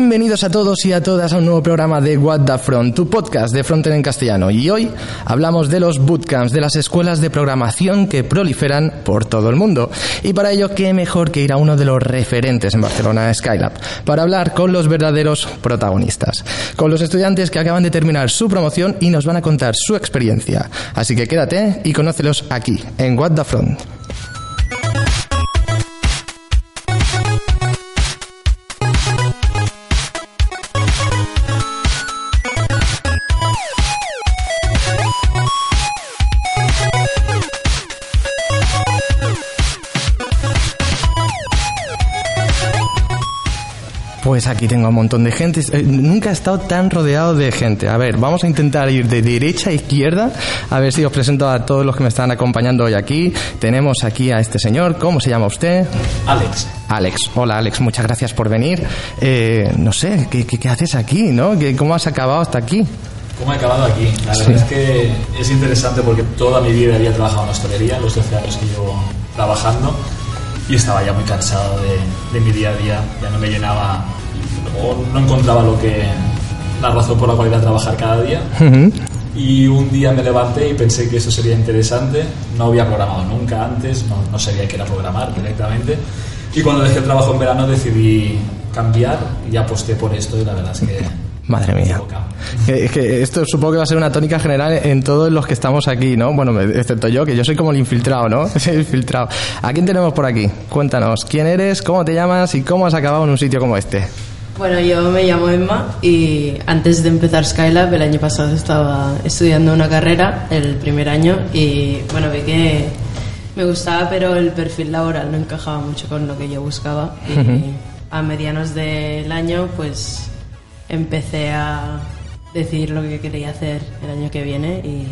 Bienvenidos a todos y a todas a un nuevo programa de What the Front, tu podcast de Frontend en castellano. Y hoy hablamos de los bootcamps, de las escuelas de programación que proliferan por todo el mundo. Y para ello, qué mejor que ir a uno de los referentes en Barcelona, Skylab, para hablar con los verdaderos protagonistas, con los estudiantes que acaban de terminar su promoción y nos van a contar su experiencia. Así que quédate y conócelos aquí, en What the Front. Pues aquí tengo un montón de gente. Eh, Nunca he estado tan rodeado de gente. A ver, vamos a intentar ir de derecha a izquierda. A ver si os presento a todos los que me están acompañando hoy aquí. Tenemos aquí a este señor. ¿Cómo se llama usted? Alex. Alex. Hola, Alex. Muchas gracias por venir. Eh, no sé, ¿qué, qué, qué haces aquí, no? ¿Qué- ¿Cómo has acabado hasta aquí? ¿Cómo he acabado aquí? La verdad Sí. es que es interesante porque toda mi vida había trabajado en hostelería, los 12 años que llevo trabajando, y estaba ya muy cansado de, de mi día a día. Ya no me llenaba o no encontraba lo que la razón por la cual iba a trabajar cada día. Y un día me levanté y pensé que eso sería interesante. No había programado nunca antes, no, no sabía qué era programar directamente. Y cuando dejé el trabajo en verano decidí cambiar y aposté por esto y la verdad es que... Madre mía. Que- que esto supongo que va a ser una tónica general en todos los que estamos aquí, ¿no? Bueno, excepto yo, que yo soy como el infiltrado, ¿no? el infiltrado. ¿A quién tenemos por aquí? Cuéntanos, ¿quién eres, cómo te llamas y cómo has acabado en un sitio como este? Bueno, yo me llamo Emma y antes de empezar Skylab el año pasado estaba estudiando una carrera, el primer año, y bueno, vi que me gustaba, pero el perfil laboral no encajaba mucho con lo que yo buscaba. Y a medianos del año, pues empecé a decidir lo que quería hacer el año que viene y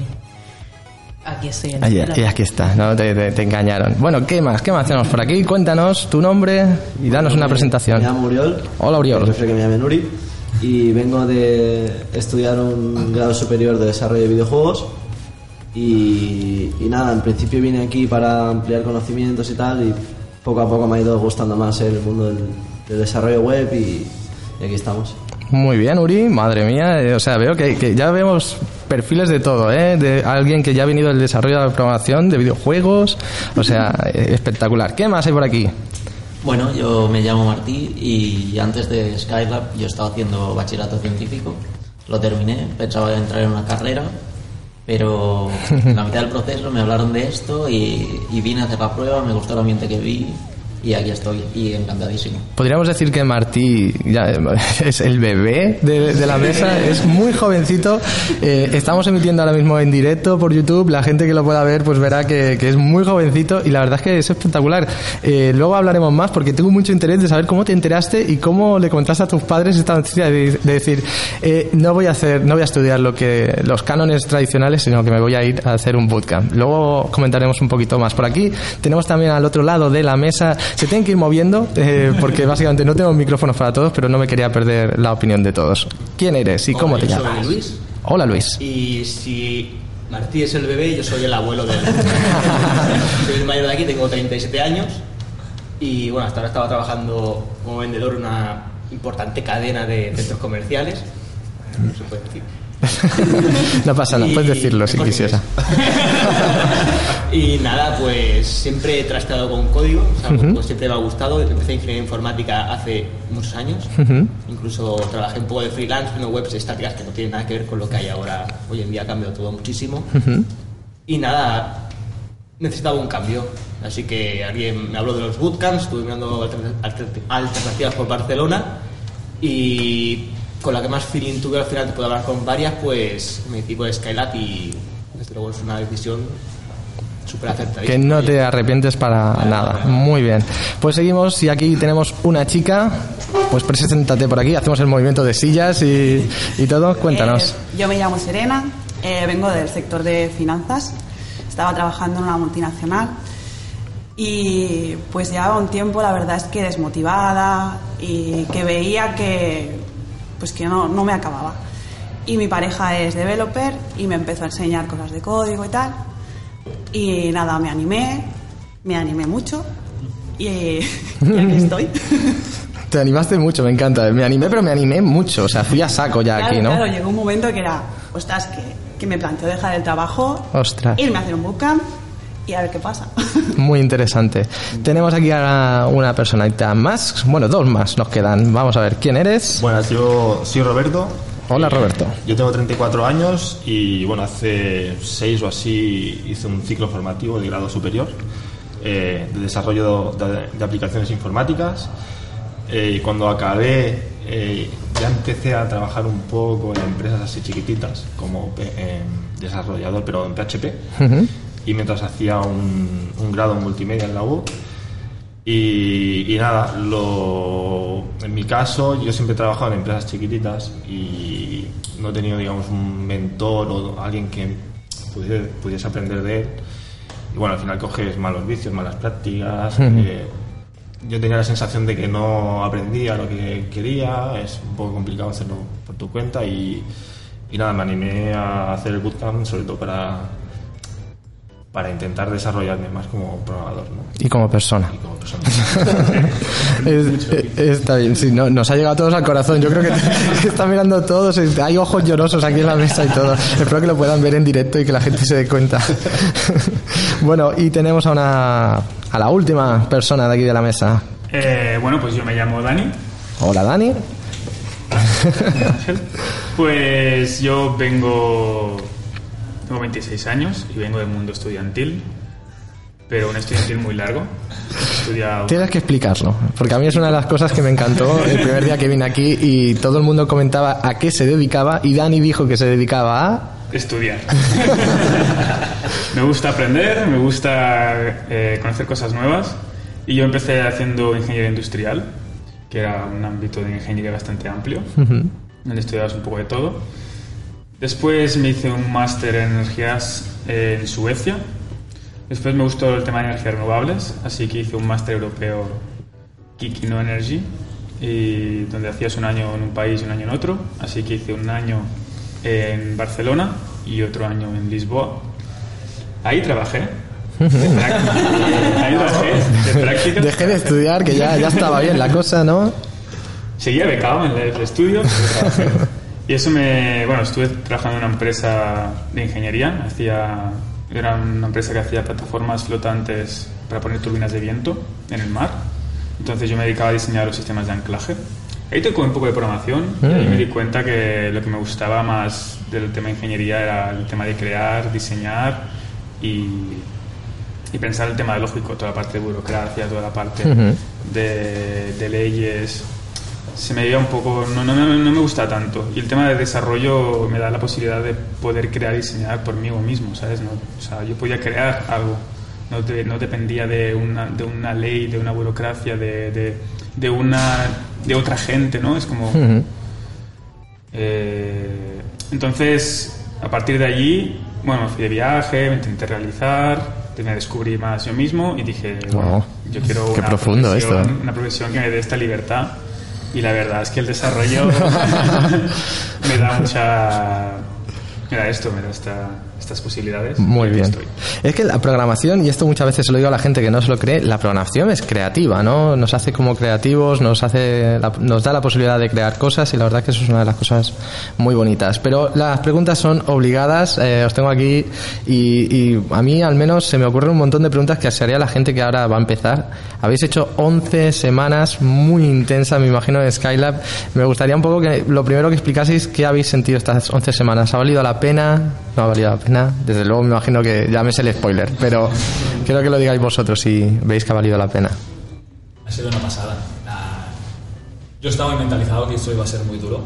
aquí estoy en y aquí está, ¿no? Te, te- te engañaron. Bueno, ¿qué más? ¿Qué más tenemos por aquí? Cuéntanos tu nombre y danos una presentación. Me llamo Uriol. Hola, Uriol. Prefiero que me llamen Uri. Y vengo de estudiar un grado superior de desarrollo de videojuegos. Y, y nada, en principio vine aquí para ampliar conocimientos y tal. Y poco a poco me ha ido gustando más el mundo del, del desarrollo web. Y, y aquí estamos. Muy bien, Uri, madre mía. eh, o sea, veo que, que ya vemos perfiles de todo, ¿eh? De alguien que ya ha venido del desarrollo de la programación, de videojuegos. O sea, eh, espectacular. ¿Qué más hay por aquí? Bueno, yo me llamo Martí y antes de Skylab yo estaba haciendo bachillerato científico. Lo terminé, pensaba entrar en una carrera, pero en la mitad del proceso me hablaron de esto y, y vine a hacer la prueba, me gustó el ambiente que vi y aquí estoy y encantadísimo. Podríamos decir que Martí ya, eh, es el bebé de, de la mesa, es muy jovencito. Eh, estamos emitiendo ahora mismo en directo por YouTube. La gente que lo pueda ver, pues verá que, que es muy jovencito y la verdad es que es espectacular. Eh, luego hablaremos más porque tengo mucho interés de saber cómo te enteraste y cómo le contaste a tus padres esta noticia de, de decir eh, no voy a hacer, no voy a estudiar lo que los cánones tradicionales, sino que me voy a ir a hacer un bootcamp. Luego comentaremos un poquito más. Por aquí tenemos también al otro lado de la mesa. Se tienen que ir moviendo eh, porque básicamente no tengo micrófonos para todos, pero no me quería perder la opinión de todos. ¿Quién eres y cómo Hola, te llamas? Soy Luis. Hola Luis. Y si Martí es el bebé, yo soy el abuelo del. soy el mayor de aquí, tengo 37 años. Y bueno, hasta ahora estaba trabajando como vendedor en una importante cadena de centros comerciales. No se puede decir. No pasa nada, puedes decirlo si Corte quisiera. y nada, pues siempre he trasteado con código, o sea, pues siempre me ha gustado. Empecé ingeniería informática hace muchos años. Incluso trabajé un poco de freelance en webs estáticas que no tienen nada que ver con lo que hay ahora. Hoy en día ha cambiado todo muchísimo. Y nada, necesitaba un cambio. Así que alguien me habló de los bootcamps, estuve mirando alter- alter- alternativas por Barcelona y con la que más feeling tuve al final, te puedo hablar con varias, pues me decidí por Skylab y desde luego es una decisión súper acertada. Que no te arrepientes para nada. Muy bien. Pues seguimos y aquí tenemos una chica. Pues preséntate por aquí, hacemos el movimiento de sillas y, y todo. Cuéntanos. Eh, yo me llamo Serena, eh, vengo del sector de finanzas, estaba trabajando en una multinacional y pues llevaba un tiempo, la verdad es que desmotivada y que veía que pues que no, no me acababa. Y mi pareja es developer y me empezó a enseñar cosas de código y tal. Y nada, me animé, me animé mucho y, y aquí estoy. Te animaste mucho, me encanta. Me animé, pero me animé mucho. O sea, fui a saco ya Claro, aquí, ¿no? claro, llegó un momento que era, ostras, que, que me planteo dejar el trabajo, Ostras. irme a hacer un bootcamp y a ver qué pasa. Muy interesante. Tenemos aquí a una personalidad más. Bueno, dos más nos quedan. Vamos a ver, ¿quién eres? Buenas, yo soy Roberto. Hola, Roberto. Yo tengo 34 años y bueno, hace 6 o así hice un ciclo formativo de grado superior eh, de desarrollo de, de aplicaciones informáticas eh, y cuando acabé eh, ya empecé a trabajar un poco en empresas así chiquititas como eh, desarrollador pero en PHP Ujú. Y mientras hacía un, un grado en multimedia en la U. Y, y nada, lo, en mi caso yo siempre he trabajado en empresas chiquititas y no he tenido digamos un mentor o alguien que pudiese, pudiese aprender de él. Y bueno al final coges malos vicios, malas prácticas eh, yo tenía la sensación de que no aprendía lo que quería, es un poco complicado hacerlo por tu cuenta y, y nada, me animé a hacer el bootcamp sobre todo para, para intentar desarrollarme más como programador ¿no? Y como persona. y como persona. Es- está bien, sí, no- nos ha llegado a todos al corazón. Yo creo que están mirando todos. Hay ojos llorosos aquí en la mesa y todo. Espero que lo puedan ver en directo y que la gente se dé cuenta. Bueno, y tenemos a una a la última persona de aquí de la mesa. Eh, bueno, pues yo me llamo Dani. Hola, Dani. Pues yo vengo. Tengo 26 años y vengo del mundo estudiantil, pero un estudiantil muy largo. Estudiado. Tienes que explicarlo, porque a mí es una de las cosas que me encantó el primer día que vine aquí y todo el mundo comentaba a qué se dedicaba y Dani dijo que se dedicaba a... estudiar. me gusta aprender, me gusta eh, conocer cosas nuevas y yo empecé haciendo ingeniería industrial, que era un ámbito de ingeniería bastante amplio, donde estudiabas un poco de todo. Después me hice un máster en energías eh, en Suecia. Después me gustó el tema de energías renovables, así que hice un máster europeo Kikino Energy, y donde hacías un año en un país y un año en otro. Así que hice un año en Barcelona y otro año en Lisboa. Ahí trabajé. De práctica. Ahí trabajé de. Dejé de estudiar, que ya, ya estaba bien la cosa, ¿no? Seguía becado en el estudio. pero trabajé. Y eso me. Bueno, estuve trabajando en una empresa de ingeniería. Hacía, era una empresa que hacía plataformas flotantes para poner turbinas de viento en el mar. Entonces yo me dedicaba a diseñar los sistemas de anclaje. Ahí tocó un poco de programación y ahí me di cuenta que lo que me gustaba más del tema de ingeniería era el tema de crear, diseñar y, y pensar el tema lógico, toda la parte de burocracia, toda la parte de, de leyes. Se me veía un poco, no, no, no, me gusta tanto. Y el tema de desarrollo me da la posibilidad de poder crear y diseñar por mí mismo, ¿sabes? No, o sea, yo podía crear algo, no, no dependía de una, de una ley, de una burocracia, de, de, de una, de otra gente, ¿no? Es como... Eh, entonces, a partir de allí, bueno, me fui de viaje, me intenté realizar, me descubrí más yo mismo y dije, bueno, Wow. yo quiero Qué una, profundo profesión, esto, ¿eh? una profesión que me dé esta libertad. Y la verdad es que el desarrollo me da mucha... Me da esto, me da esta, estas posibilidades. Muy bien. estoy. Es que la programación, y esto muchas veces se lo digo a la gente que no se lo cree, la programación es creativa, ¿no? Nos hace como creativos, nos hace, la- nos da la posibilidad de crear cosas y la verdad que eso es una de las cosas muy bonitas. Pero las preguntas son obligadas, eh, os tengo aquí y, y a mí al menos se me ocurren un montón de preguntas que se haría la gente que ahora va a empezar. Habéis hecho 11 semanas muy intensas, me imagino, en Skylab. Me gustaría un poco que lo primero que explicaseis qué habéis sentido estas 11 semanas. ¿Ha valido la pena? ¿No ha valido la pena? Desde luego me imagino que ya me sé el spoiler, pero quiero que lo digáis vosotros si veis que ha valido la pena. Ha sido una pasada. Yo estaba mentalizado que esto iba a ser muy duro.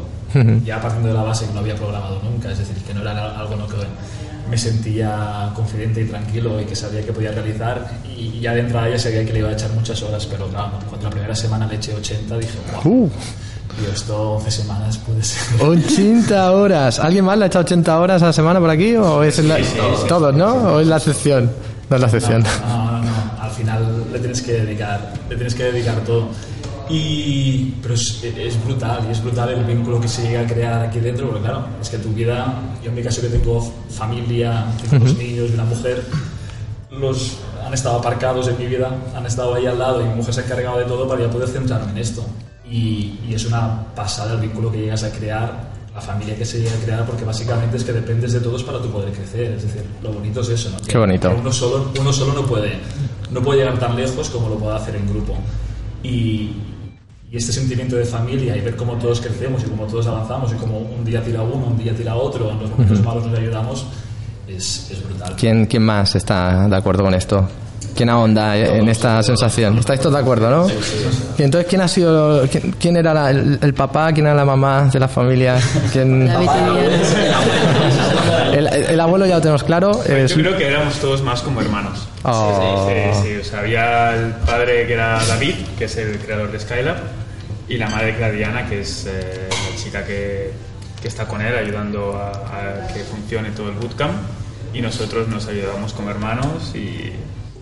ya partiendo de la base que no había programado nunca, es decir, que no era algo en lo que me sentía confidente y tranquilo y que sabía que podía realizar. Y ya de entrada ya sabía que le iba a echar muchas horas, pero claro, cuando la primera semana le eché 80, dije, wow, Uh, tío, esto 11 semanas puede ser. 80 horas. ¿Alguien más le ha echado 80 horas a la semana por aquí? ¿O es la- todos, no? ¿O es la excepción? No es la excepción. No, no, no, al final le tienes que dedicar, le tienes que dedicar todo. Y, pero es, es brutal, y es brutal el vínculo que se llega a crear aquí dentro, porque claro, es que tu vida, yo en mi caso que tengo familia, tengo dos niños y una mujer, los han estado aparcados en mi vida, han estado ahí al lado y mi mujer se ha encargado de todo para poder centrarme en esto. Y, y es una pasada el vínculo que llegas a crear, la familia que se llega a crear, porque básicamente es que dependes de todos para tu poder crecer. Es decir, lo bonito es eso, ¿no? Que- Qué bonito. uno solo, uno solo no, puede, no puede llegar tan lejos como lo puede hacer en grupo. Y, y este sentimiento de familia y ver cómo todos crecemos y cómo todos avanzamos y cómo un día tira uno, un día tira otro, en los momentos malos nos ayudamos, es, es brutal. ¿Quién, ¿Quién más está de acuerdo con esto? ¿Quién ahonda en esta sensación? ¿Estáis todos de acuerdo, no? Y entonces, ¿quién ha sido, quién, quién era la- el, el papá, quién era la mamá de la familia? ¿Quién- David el, el abuelo ya lo tenemos claro. es- Yo creo que éramos todos más como hermanos. Oh. Sí, sí, o sea, había el padre que era David, que es el creador de Skylab, y la madre que era Diana, que es eh, la chica que, que está con él ayudando a, a que funcione todo el bootcamp. Y nosotros nos ayudábamos como hermanos y,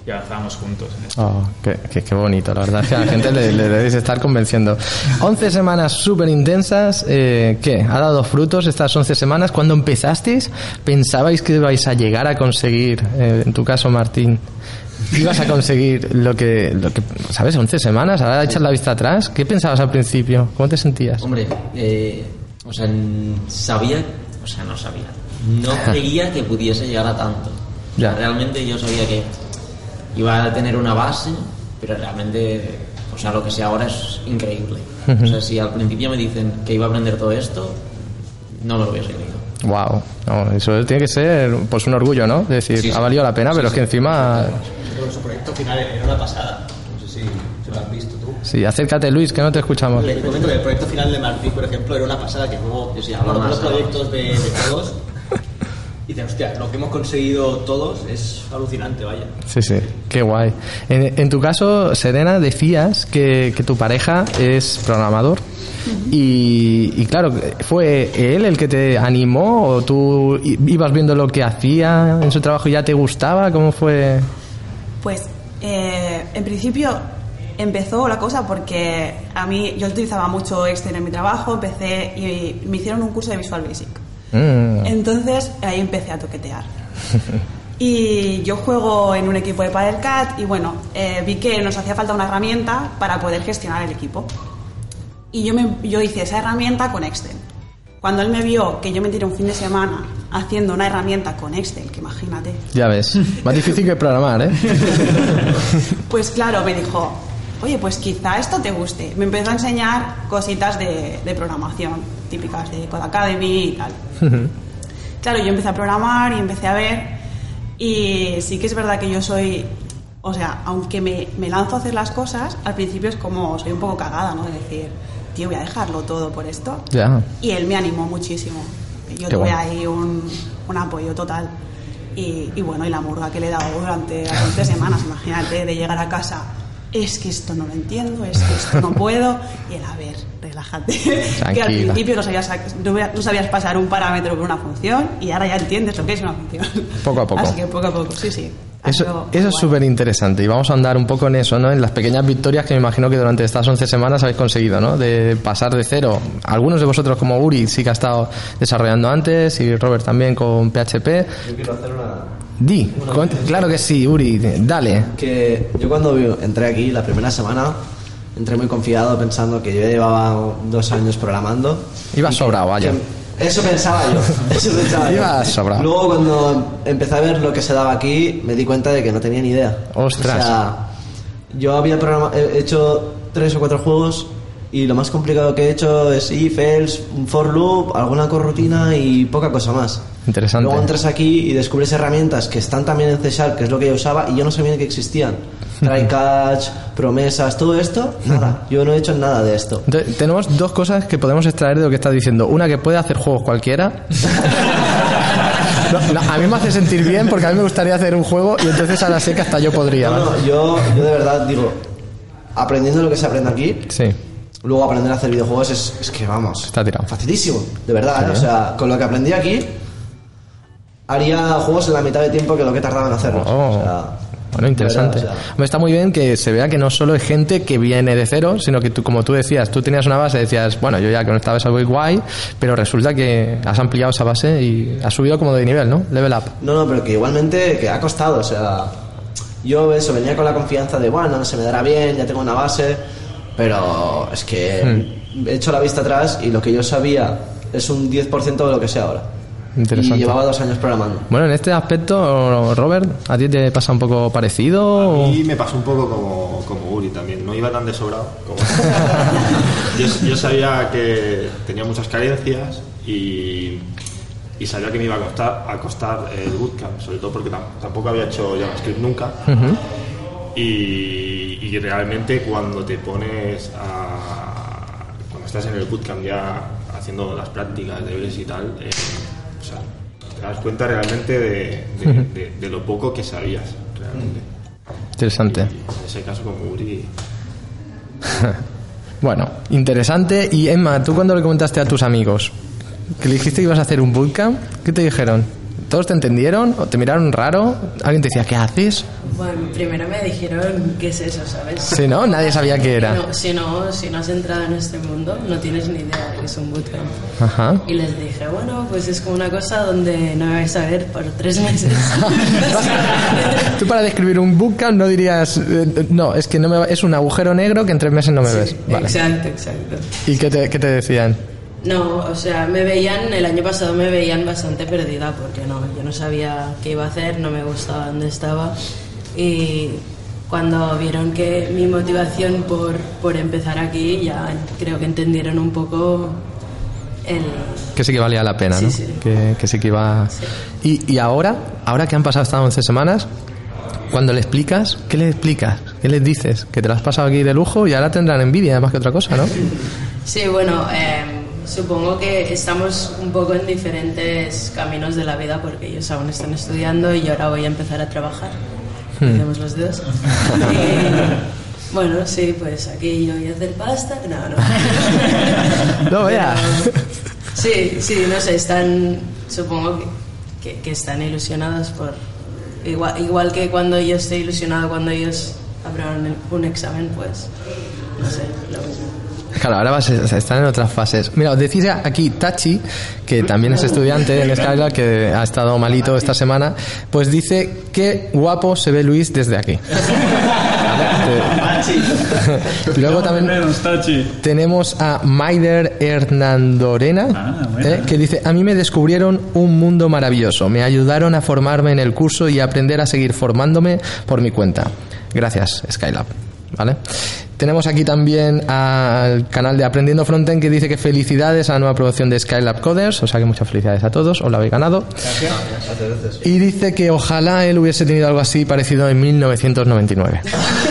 y avanzábamos juntos en esto. Oh, qué, qué- qué bonito, la verdad es que a la gente le, le debéis estar convenciendo. 11 semanas súper intensas, eh, ¿qué? ¿Ha dado frutos estas 11 semanas? Cuando empezasteis, ¿pensabais que ibais a llegar a conseguir, eh, en tu caso Martín, ibas a conseguir lo que, lo que, ¿sabes? 11 semanas, ahora echas la vista atrás, ¿qué pensabas al principio? ¿Cómo te sentías? Hombre, eh, o sea, sabía, o sea, no sabía, no creía que pudiese llegar a tanto. Ya. Realmente yo sabía que iba a tener una base, pero realmente, o sea, lo que sé ahora es increíble. O sea, si al principio me dicen que iba a aprender todo esto, no me lo hubiese creído. Wow, no, eso tiene que ser pues un orgullo, ¿no? De decir, Sí, sí. ha valido la pena, pero es que encima... Creo que su proyecto final era una pasada. No sé si, si lo has visto tú. Sí, acércate Luis, que no te escuchamos. Le comento que el proyecto final de Martí, por ejemplo, era una pasada que luego Sí, sí, hablo habla de los proyectos de, de todos y dices, hostia, lo que hemos conseguido todos es alucinante, vaya. Sí, sí, qué guay. En, en tu caso, Serena, decías que, que tu pareja es programador. Y, y claro, ¿fue él el que te animó o tú ibas viendo lo que hacía en su trabajo y ya te gustaba? ¿Cómo fue? Pues eh, en principio empezó la cosa porque a mí yo utilizaba mucho Excel en mi trabajo, empecé y me hicieron un curso de Visual Basic. Mm, Entonces ahí empecé a toquetear. Y yo juego en un equipo de Padelcat y bueno, eh, vi que nos hacía falta una herramienta para poder gestionar el equipo. Y yo, me, yo hice esa herramienta con Excel. Cuando él me vio que yo me tiré un fin de semana haciendo una herramienta con Excel, que imagínate, ya ves, más difícil que programar, ¿eh? pues claro, me dijo, oye, pues quizá esto te guste. Me empezó a enseñar cositas de, de programación, típicas de Code Academy y tal. Claro, yo empecé a programar y empecé a ver y sí que es verdad que yo soy, o sea, aunque me, me lanzo a hacer las cosas, al principio es como, soy un poco cagada, ¿no? De decir, tío, voy a dejarlo todo por esto. Y él me animó muchísimo. Yo Qué tuve bueno. ahí un, un apoyo total. Y, y bueno, y la murga que le he dado durante las 11 semanas, imagínate, de llegar a casa, es que esto no lo entiendo, es que esto no puedo. Y él, a ver, relájate. que al principio no sabías, no, sabías pasar un parámetro por una función y ahora ya entiendes lo que es una función. Poco a poco. Así que poco a poco, sí, sí. Eso, eso es súper interesante y vamos a andar un poco en eso, ¿no? En las pequeñas victorias que me imagino que durante estas 11 semanas habéis conseguido, ¿no? De pasar de cero. Algunos de vosotros, como Uri, sí que ha estado desarrollando antes y Robert también con PHP. Yo quiero hacer una... Di, claro que sí, Uri, dale. Que yo cuando entré aquí la primera semana, entré muy confiado pensando que yo llevaba dos años programando. Que- sobrado, vaya. Eso pensaba yo. Eso pensaba yo. Ibas sobrado. Luego cuando empecé a ver lo que se daba aquí, me di cuenta de que no tenía ni idea. Ostras. O sea, yo había hecho tres o cuatro juegos y lo más complicado que he hecho es if, else, un for loop, alguna corrutina y poca cosa más. Interesante. Luego entras aquí y descubres herramientas que están también en C Sharp, que es lo que yo usaba, y yo no sabía que existían. Try catch, promesas, todo esto, nada. Yo no he hecho nada de esto. Entonces, tenemos dos cosas que podemos extraer de lo que estás diciendo. Una, que puede hacer juegos cualquiera. No, no, a mí me hace sentir bien porque a mí me gustaría hacer un juego y entonces ahora sé que hasta yo podría. No, yo, yo de verdad digo, aprendiendo lo que se aprende aquí, Sí, luego aprender a hacer videojuegos es, es que vamos, está tirado. facilísimo, de verdad. ¿eh? O sea, con lo que aprendí aquí, haría juegos en la mitad de tiempo que lo que tardaba en hacerlos. Oh. O sea, Bueno, interesante. verdad, o sea, Está muy bien que se vea que no solo es gente que viene de cero, sino que tú, como tú decías, tú tenías una base, decías, bueno, yo ya con esta base voy guay, pero resulta que has ampliado esa base y has subido como de nivel, ¿no? Level up. No, no, pero que igualmente que ha costado, o sea, yo eso, venía con la confianza de, bueno, se me dará bien, ya tengo una base, Pero es que he hecho la vista atrás y lo que yo sabía es un 10% de lo que sé ahora. Interesante. Y llevaba dos años programando. Bueno, en este aspecto, Robert, ¿a ti te pasa un poco parecido? o- A mí me pasó un poco como, como Uri también, no iba tan de sobrado como... yo, yo sabía que tenía muchas carencias y, y sabía que me iba a costar, a costar el bootcamp, sobre todo porque tam- tampoco había hecho JavaScript nunca. Y, y realmente cuando te pones a... cuando estás en el bootcamp ya haciendo las prácticas, deberes y tal, eh, o sea, te das cuenta realmente de, de- de- de lo poco que sabías realmente. Interesante. Y en ese caso como Uri Bueno, interesante. Y Emma, ¿tú cuando le comentaste a tus amigos que le dijiste que ibas a hacer un bootcamp, qué te dijeron? ¿Todos te entendieron o te miraron raro? ¿Alguien te decía, ¿qué haces? Bueno, primero me dijeron qué es eso, ¿sabes? Sí, ¿no? Nadie sabía qué era. No, si, no, si no has entrado en este mundo, no tienes ni idea de que es un bootcamp. Ajá. Y les dije, bueno, pues es como una cosa donde no me vais a ver por tres meses. Tú para describir un bootcamp no dirías, eh, no, es que no me va- es un agujero negro que en tres meses no me ves. Vale. Exacto, exacto. ¿Y qué te, qué te decían? No, o sea, me veían, el año pasado me veían bastante perdida porque no, yo no sabía qué iba a hacer, no me gustaba dónde estaba. Y cuando vieron que mi motivación por, por empezar aquí, ya creo que entendieron un poco el... Que sí que valía la pena, Sí, ¿no? sí. Que, que sí que iba... Y, y ahora, ahora que han pasado estas 11 semanas, cuando le explicas, ¿qué le explicas? ¿Qué les dices? Que te lo has pasado aquí de lujo y ahora tendrán envidia más que otra cosa, ¿no? Sí, bueno, eh, supongo que estamos un poco en diferentes caminos de la vida porque ellos aún están estudiando y yo ahora voy a empezar a trabajar. Hacemos los dedos. Y, bueno, sí, pues aquí yo voy a hacer pasta. No, no. No. Pero, sí, sí, no sé, están, supongo que, que, que están ilusionados por... Igual, igual que cuando yo estoy ilusionado cuando ellos abran un examen, pues, no sé, lo mismo. Claro, ahora vas a- están en otras fases. Mira, decís aquí Tachi, que también es estudiante en Skylar, que ha estado malito esta semana, pues dice qué guapo se ve Luis desde aquí. Y Luego también tenemos a Maider Hernandorena, Ah, buena. eh, que dice, a mí me descubrieron un mundo maravilloso, me ayudaron a formarme en el curso y a aprender a seguir formándome por mi cuenta. Gracias, Skylab. ¿Vale? Tenemos aquí también al canal de Aprendiendo Frontend que dice que felicidades a la nueva producción de Skylab Coders, o sea que muchas felicidades a todos, os la habéis ganado. Y dice que ojalá él hubiese tenido algo así parecido en 1999.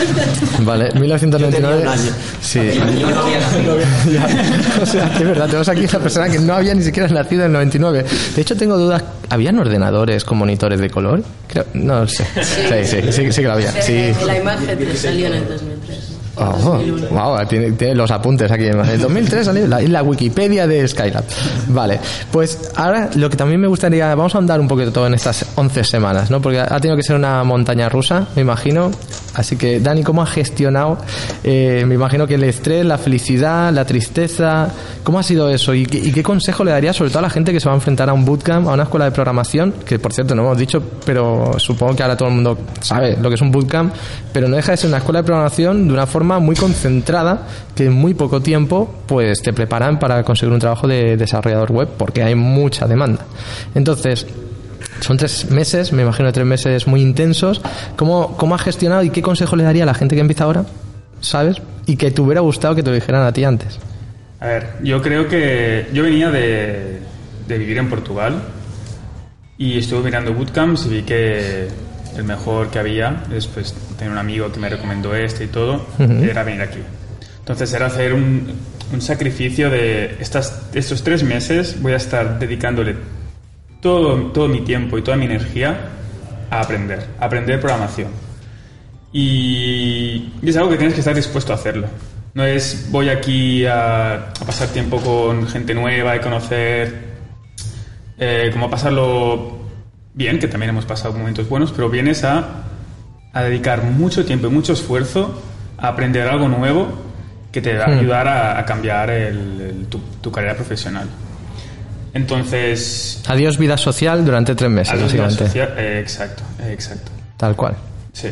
Vale, 1999. Yo tenía un año. Sí. Yo no había nacido. Ya, o sea, que es verdad, tenemos aquí una persona que no había ni siquiera nacido en el 99. De hecho, tengo dudas. ¿Habían ordenadores con monitores de color? Creo- no lo sé. Sí, sí, sí, sí que lo había. Sí. La imagen te salió en el 2003. Oh, 2001. wow, tiene, tiene los apuntes aquí. En el 2003 salió la, la Wikipedia de Skylab. Vale, pues ahora lo que también me gustaría, vamos a andar un poquito todo en estas 11 semanas, ¿no? Porque ha tenido que ser una montaña rusa, me imagino. Así que, Dani, ¿cómo has gestionado? eh, me imagino que el estrés, la felicidad, la tristeza, ¿cómo ha sido eso? ¿Y qué, y qué consejo le darías sobre todo a la gente que se va a enfrentar a un bootcamp, a una escuela de programación? Que por cierto no hemos dicho, pero supongo que ahora todo el mundo sabe lo que es un bootcamp, pero no deja de ser una escuela de programación de una forma muy concentrada que en muy poco tiempo pues te preparan para conseguir un trabajo de desarrollador web porque hay mucha demanda. Entonces, son tres meses, me imagino tres meses muy intensos. ¿Cómo, cómo has gestionado y qué consejo le daría a la gente que empieza ahora? ¿Sabes? Y que te hubiera gustado que te lo dijeran a ti antes. A ver, yo creo que yo venía de, de vivir en Portugal y estuve mirando bootcamps y vi que el mejor que había es pues tener un amigo que me recomendó este y todo, era venir aquí. Entonces era hacer un, un sacrificio de estas, estos tres meses voy a estar dedicándole todo, todo mi tiempo y toda mi energía a aprender, a aprender programación. Y, y es algo que tienes que estar dispuesto a hacerlo. No es voy aquí a, a pasar tiempo con gente nueva y conocer eh, cómo pasarlo bien, que también hemos pasado momentos buenos, pero vienes a, a dedicar mucho tiempo y mucho esfuerzo a aprender algo nuevo que te va a Hmm. ayudar a, a cambiar el- el- tu, tu carrera profesional. Entonces, Adiós vida social durante tres meses, adiós vida básicamente. social- eh, exacto, eh, exacto. Tal cual. Sí.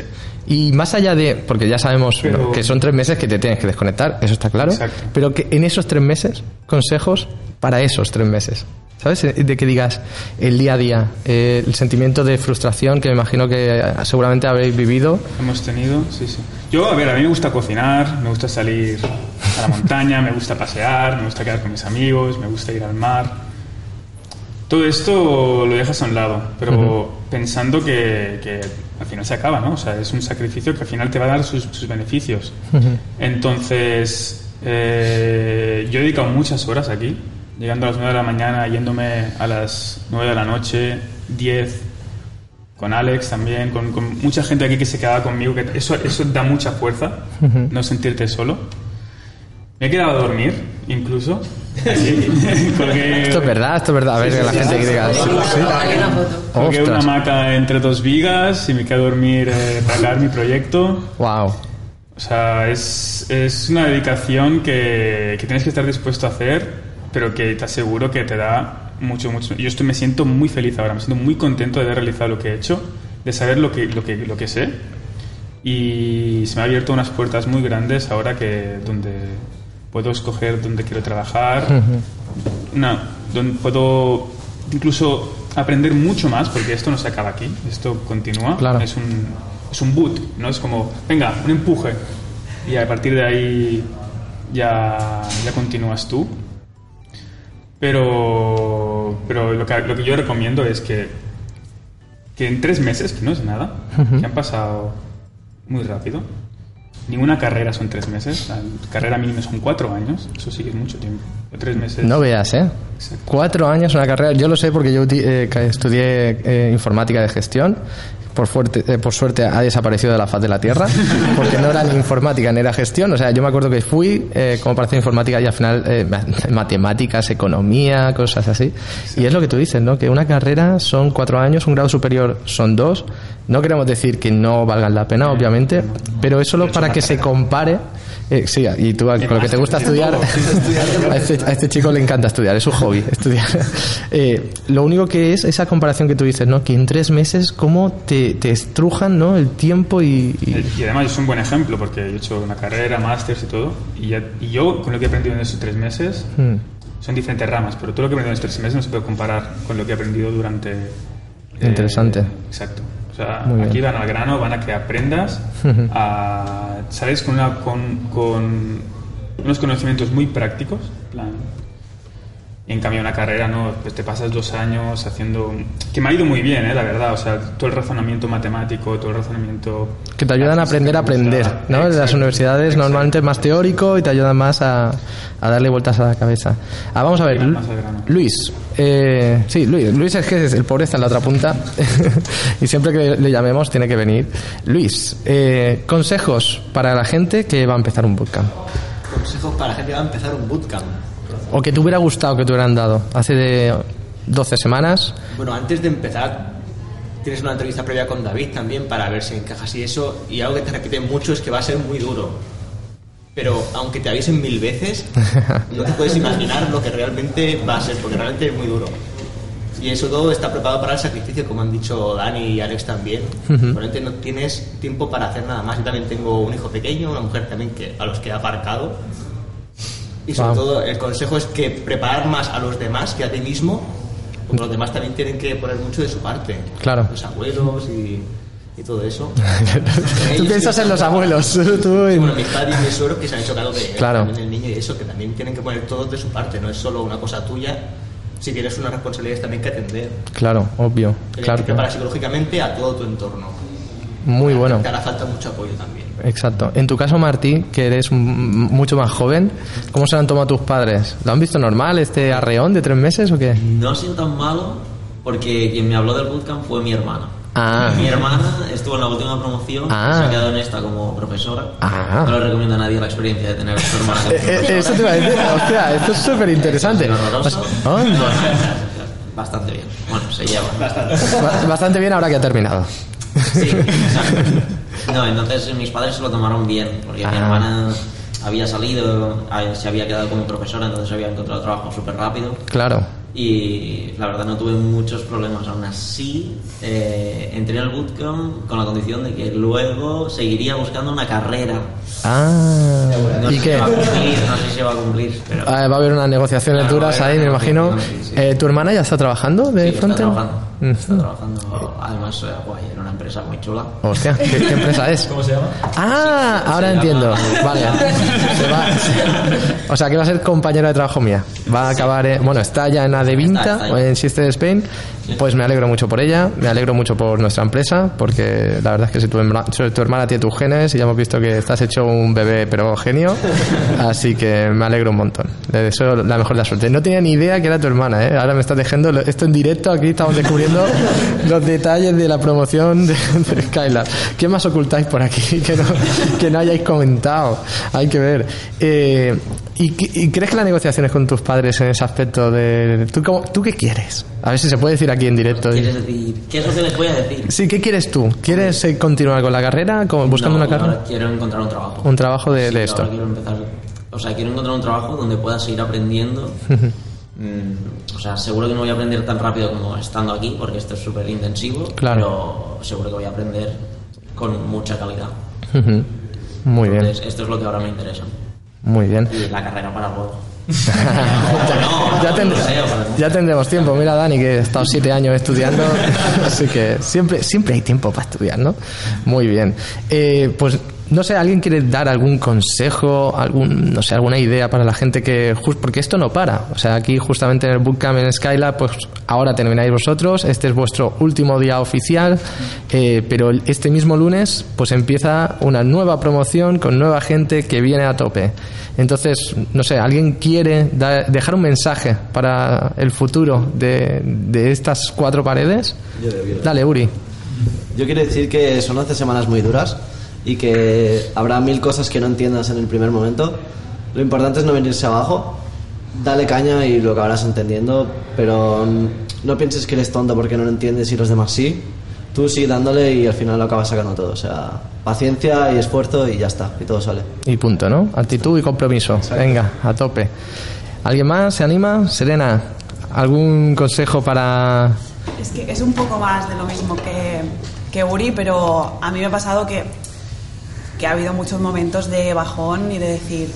Y más allá de, porque ya sabemos Pero- que son tres meses que te tienes que desconectar, eso está claro, Exacto. pero que en esos tres meses, consejos para esos tres meses. ¿Sabes? Eh, De que digas el día a día, eh, el sentimiento de frustración que me imagino que eh, seguramente habréis vivido. Hemos tenido, sí, sí. Yo, a ver, a mí me gusta cocinar, me gusta salir a la montaña, me gusta pasear, me gusta quedar con mis amigos, me gusta ir al mar. Todo esto lo dejas a un lado, pero pensando que, que al final se acaba, ¿no? O sea, es un sacrificio que al final te va a dar sus, sus beneficios. Entonces, eh, yo he dedicado muchas horas aquí, llegando a las 9 de la mañana, yéndome a las 9 de la noche, 10, con Alex también, con, con mucha gente aquí que se quedaba conmigo, que eso, eso da mucha fuerza, no sentirte solo. Me he quedado a dormir, incluso. Aquí, porque Esto es verdad, esto es verdad. A ver, que la gente que diga. sí, sí. Hay una hamaca entre dos vigas y me quedé a dormir eh, para acabar mi proyecto. Wow. O sea, es, es una dedicación que, que tienes que estar dispuesto a hacer, pero que te aseguro que te da mucho, mucho. Yo estoy, me siento muy feliz ahora, me siento muy contento de haber realizado lo que he hecho, de saber lo que, lo que, lo que sé. Y se me han abierto unas puertas muy grandes ahora que donde puedo escoger dónde quiero trabajar, una, donde puedo incluso aprender mucho más, porque esto no se acaba aquí, esto continúa. Claro. Es un, es un boot, ¿no? Es como, venga, un empuje. Y a partir de ahí ya, ya continúas tú. Pero, pero lo, que, lo que yo recomiendo es que, que en tres meses, que no es nada, que han pasado muy rápido, ninguna carrera son tres meses, la carrera mínima son cuatro años, eso sí que es mucho tiempo. Tres meses. No veas, ¿eh? Exacto. Cuatro años una carrera. Yo lo sé porque yo eh, estudié eh, informática de gestión. Por, fuerte, eh, por suerte ha desaparecido de la faz de la Tierra, porque no era ni informática ni era gestión. O sea, yo me acuerdo que fui eh, como hacer informática y al final eh, ma- matemáticas, economía, cosas así. Y es lo que tú dices, ¿no? Que una carrera son cuatro años, un grado superior son dos. No queremos decir que no valgan la pena, obviamente, pero es solo para que se compare. Eh, sí, y tú con lo que te gusta estudiar, a este, a este chico le encanta estudiar, es su hobby, estudiar. Eh, lo único que es esa comparación que tú dices, ¿no? Que en tres meses, cómo te, te estrujan, ¿no? El tiempo y. y- Y además es un buen ejemplo porque yo he hecho una carrera, másters y todo. Y, ya- y yo, con lo que he aprendido en esos tres meses, Hmm. son diferentes ramas, pero todo lo que he aprendido en estos tres meses no se puede comparar con lo que he aprendido durante... eh, Interesante. exacto. O sea, Muy aquí bien. van al grano, van a que aprendas a... ¿Sabes? Con, una, con, con unos conocimientos muy prácticos. plan, en cambio, una carrera, ¿no? Pues te pasas dos años haciendo... Que me ha ido muy bien, ¿eh? La verdad. O sea, todo el razonamiento matemático, todo el razonamiento... que te ayudan a aprender a aprender, ¿no? Las universidades exacto. normalmente es más teórico y te ayudan más a, a darle vueltas a la cabeza. Ah, vamos a ver. Luis. Eh, sí, Luis. Luis es que es el pobre está en la otra punta y siempre que le llamemos tiene que venir. Luis, eh, consejos para la gente que va a empezar un bootcamp. Consejos para la gente que va a empezar un bootcamp. O que te hubiera gustado que te hubieran dado hace de 12 semanas. Bueno, antes de empezar, tienes una entrevista previa con David también para ver si encajas y eso. Y algo que te repiten mucho es que va a ser muy duro. Pero aunque te avisen mil veces, no te puedes imaginar lo que realmente va a ser, porque realmente es muy duro. Y eso todo está preparado para el sacrificio, como han dicho Dani y Alex también. Realmente no tienes tiempo para hacer nada más. Yo también tengo un hijo pequeño, una mujer también que a los que he aparcado. Y sobre todo el consejo es que preparar más a los demás que a ti mismo, porque los demás también tienen que poner mucho de su parte. Claro. Los abuelos y, y todo eso. Tú piensas en los abuelos. Tú en- Bueno, mis padres y mis suegros que se han hecho cargo de Claro. también el niño y eso, que también tienen que poner todos de su parte, no es solo una cosa tuya. Si tienes unas responsabilidades también que atender. Claro, obvio. Tienes Claro que preparar psicológicamente a todo tu entorno. Muy bueno. Te hará falta mucho apoyo también. Exacto. En tu caso, Martí, que eres mucho más joven, ¿cómo se lo han tomado tus padres? ¿Lo han visto normal este arreón de tres meses o qué? No ha sido tan malo porque quien me habló del bootcamp fue mi hermana. Ah. Mi hermana estuvo en la última promoción, Ah. se ha quedado en esta como profesora. Ah. No le recomiendo a nadie la experiencia de tener a su hermana Eh, eh. Eso te iba a decir, hostia, esto es súper interesante. Horroroso. Bastante bien. Bueno, se lleva. Bastante bien ahora que ha terminado. Sí, exacto. No, entonces mis padres se lo tomaron bien, porque mi Ah. hermana había salido, a- se había quedado como profesora, entonces había encontrado trabajo súper rápido. Claro. Y la verdad no tuve muchos problemas. Aún así, eh, entré al bootcamp con la condición de que luego seguiría buscando una carrera. Ah, No ¿y sé qué? si va a cumplir, no sé si va a cumplir, pero... Ah, va a haber unas negociaciones Claro, duras ahí, me imagino. sí, sí. Eh, ¿Tu hermana ya está trabajando de Sí, está frontend? trabajando. Está Ujú. trabajando, además, eh, guay, en una empresa muy chula. Hostia, ¿qué, qué empresa es? ¿Cómo se llama? Ah, ahora se entiendo. llama- Vale. Se va- o sea, que va a ser compañera de trabajo mía. Va a acabar, en- bueno, está ya en Adevinta, en System Spain. Pues me alegro mucho por ella, me alegro mucho por nuestra empresa, porque la verdad es que si tu, si tu hermana tiene tus genes y ya hemos visto que estás hecho un bebé, pero genio, así que me alegro un montón. Le deseo la mejor de la suerte. No tenía ni idea que era tu hermana, ¿eh? Ahora me estás dejando esto en directo, aquí estamos descubriendo los detalles de la promoción de, de Skylab. ¿Qué más ocultáis por aquí que no, que no hayáis comentado? Hay que ver. Eh, ¿y, y crees que las negociaciones con tus padres en ese aspecto de... ¿tú, cómo- ¿Tú qué quieres? A ver si se puede decir aquí en directo. ¿Quieres decir? ¿Qué es lo que les voy a decir? Sí, ¿qué quieres tú? ¿Quieres eh, continuar con la carrera, como buscando No, una carrera? quiero encontrar un trabajo. Un trabajo de, Sí, de esto. quiero empezar. O sea, quiero encontrar un trabajo donde pueda seguir aprendiendo. Mm, o sea, seguro que no voy a aprender tan rápido como estando aquí, porque esto es súper intensivo. Claro. Pero seguro que voy a aprender con mucha calidad. Muy bien, Entonces, esto es lo que ahora me interesa. muy bien. Y la carrera para luego. Ya, tend- tendremos tiempo. Mira, Dani, que he estado siete años estudiando, así que siempre, siempre hay tiempo para estudiar, ¿no? Muy bien. Eh, pues no sé, ¿alguien quiere dar algún consejo, algún, no sé, alguna idea para la gente que, jus- porque esto no para. O sea, aquí justamente en el Bootcamp en Skylab, pues ahora termináis vosotros, este es vuestro último día oficial, eh, pero este mismo lunes, pues empieza una nueva promoción con nueva gente que viene a tope. Entonces, no sé, ¿alguien quiere da- dejar un mensaje para el futuro de, de estas cuatro paredes? Yo. Dale, Uri. Yo quiero decir que son 11 semanas muy duras y que habrá mil cosas que no entiendas en el primer momento. Lo importante es no venirse abajo, dale caña y lo acabarás entendiendo, pero no pienses que eres tonto porque no lo entiendes y los demás sí. Tú sigue dándole y al final lo acabas sacando todo. O sea, paciencia y esfuerzo y ya está, y todo sale. Y punto, ¿no? Actitud y compromiso. Venga, a tope. ¿Alguien más se anima? Serena, ¿algún consejo para...? Es que es un poco más de lo mismo que, que Uri, pero a mí me ha pasado que, que ha habido muchos momentos de bajón y de decir,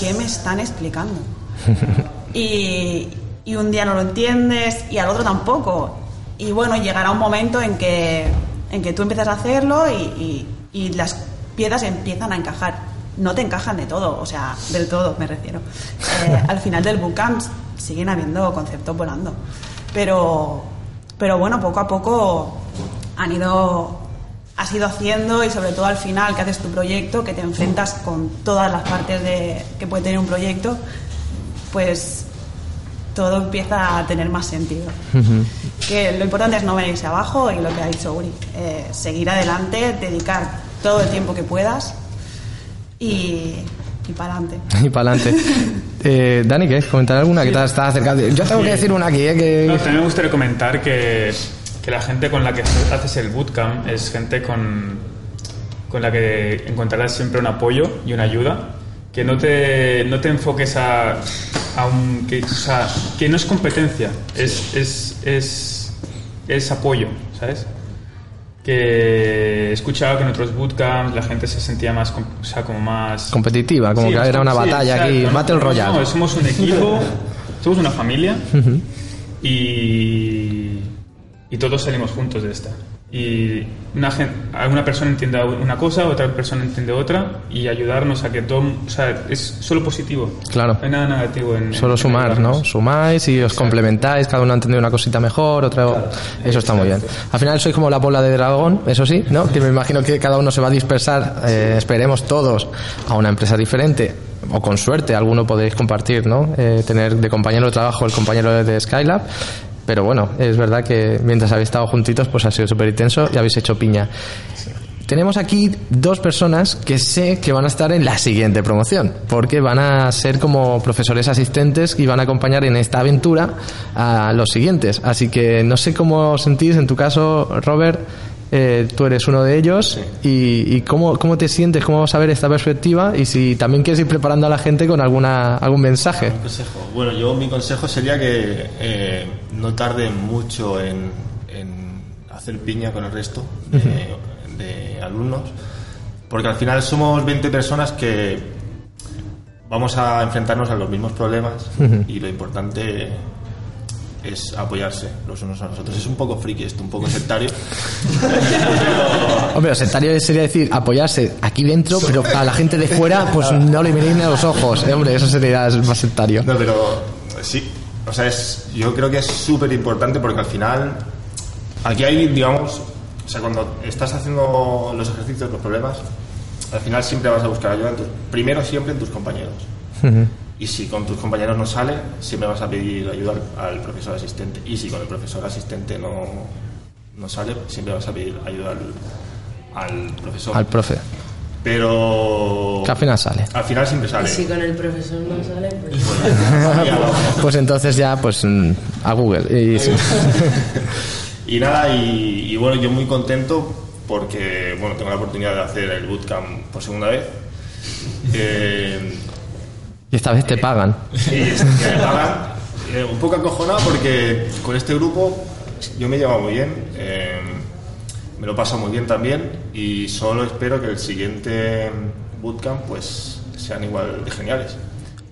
¿qué me están explicando? y, y un día no lo entiendes y al otro tampoco. Y bueno, llegará un momento en que, en que tú empiezas a hacerlo y, y- y las piezas empiezan a encajar. No te encajan de todo, o sea, del todo me refiero. Eh, al final del bootcamp siguen habiendo conceptos volando. Pero, pero bueno, poco a poco han ido, has ido haciendo y sobre todo al final que haces tu proyecto, que te enfrentas con todas las partes de, que puede tener un proyecto, pues todo empieza a tener más sentido. Que lo importante es no venirse abajo y lo que ha dicho Uri, eh, seguir adelante, dedicar todo el tiempo que puedas y, y para adelante. Y para adelante. Eh, Dani, ¿quieres comentar alguna? que te estás acercando? Yo tengo que decir una aquí, ¿eh? Que... No, también me gustaría comentar que, que la gente con la que haces el bootcamp es gente con, con la que encontrarás siempre un apoyo y una ayuda. Que no te, no te enfoques a, a un. Que, o sea, que no es competencia, es, es, es, es apoyo, ¿sabes? Que he escuchado que en otros bootcamps la gente se sentía más, o sea, como más Competitiva, como Sí, que era una sí, batalla exacto, aquí, ¿no? Battle Royale. no, somos un equipo, somos una familia y, y todos salimos juntos de esta. Y una gen- alguna persona entiende una cosa, otra persona entiende otra y ayudarnos a que todo, o sea, es solo positivo. Claro. No hay nada negativo en Solo en sumar, ¿no? Sumáis y os complementáis, cada uno ha entendido una cosita mejor, otra... eso está muy bien. Al final sois como la bola de dragón, eso sí, ¿no? Que me imagino que cada uno se va a dispersar, eh, esperemos todos, a una empresa diferente, o con suerte, alguno podéis compartir, ¿no? Eh, tener de compañero de trabajo el compañero de Skylab, pero bueno, es verdad que mientras habéis estado juntitos, pues ha sido súper intenso y habéis hecho piña. Tenemos aquí dos personas que sé que van a estar en la siguiente promoción, porque van a ser como profesores asistentes y van a acompañar en esta aventura a los siguientes. Así que no sé cómo sentís, en tu caso, Robert, eh, tú eres uno de ellos. Y, y cómo, cómo te sientes? ¿Cómo vas a ver esta perspectiva? Y si también quieres ir preparando a la gente con alguna algún mensaje. Consejo. Bueno, yo mi consejo sería que eh, no tarden mucho en, en hacer piña con el resto de, de alumnos, porque al final somos 20 personas que vamos a enfrentarnos a los mismos problemas y lo importante es apoyarse los unos a los otros. Es un poco friki esto, un poco sectario. Hombre, sectario sería decir apoyarse aquí dentro, pero a la gente de fuera, pues no le miréis ni a los ojos. Eh, hombre, eso sería más sectario. No, pero sí, o sea, es, yo creo que es súper importante porque al final, aquí hay, digamos, o sea, cuando estás haciendo los ejercicios, los problemas, al final siempre vas a buscar ayuda, en tus- primero siempre en tus compañeros. Y si con tus compañeros no sale, siempre vas a pedir ayuda al, profesor asistente. Y si con el profesor asistente no, no sale, siempre vas a pedir ayuda al, al profesor. Al profe. Pero... Que al final sale. Al final siempre Y sale. si con el profesor no sale, pues... Pues entonces ya, pues mm, a Google. Y. Y nada, y, y bueno, yo muy contento porque bueno, tengo la oportunidad de hacer el bootcamp por segunda vez. Eh, Y esta vez te pagan. y me pagan. Eh, un poco acojonado porque con este grupo yo me he llevado muy bien, eh, me lo paso muy bien también y solo espero que el siguiente bootcamp pues sean igual de geniales.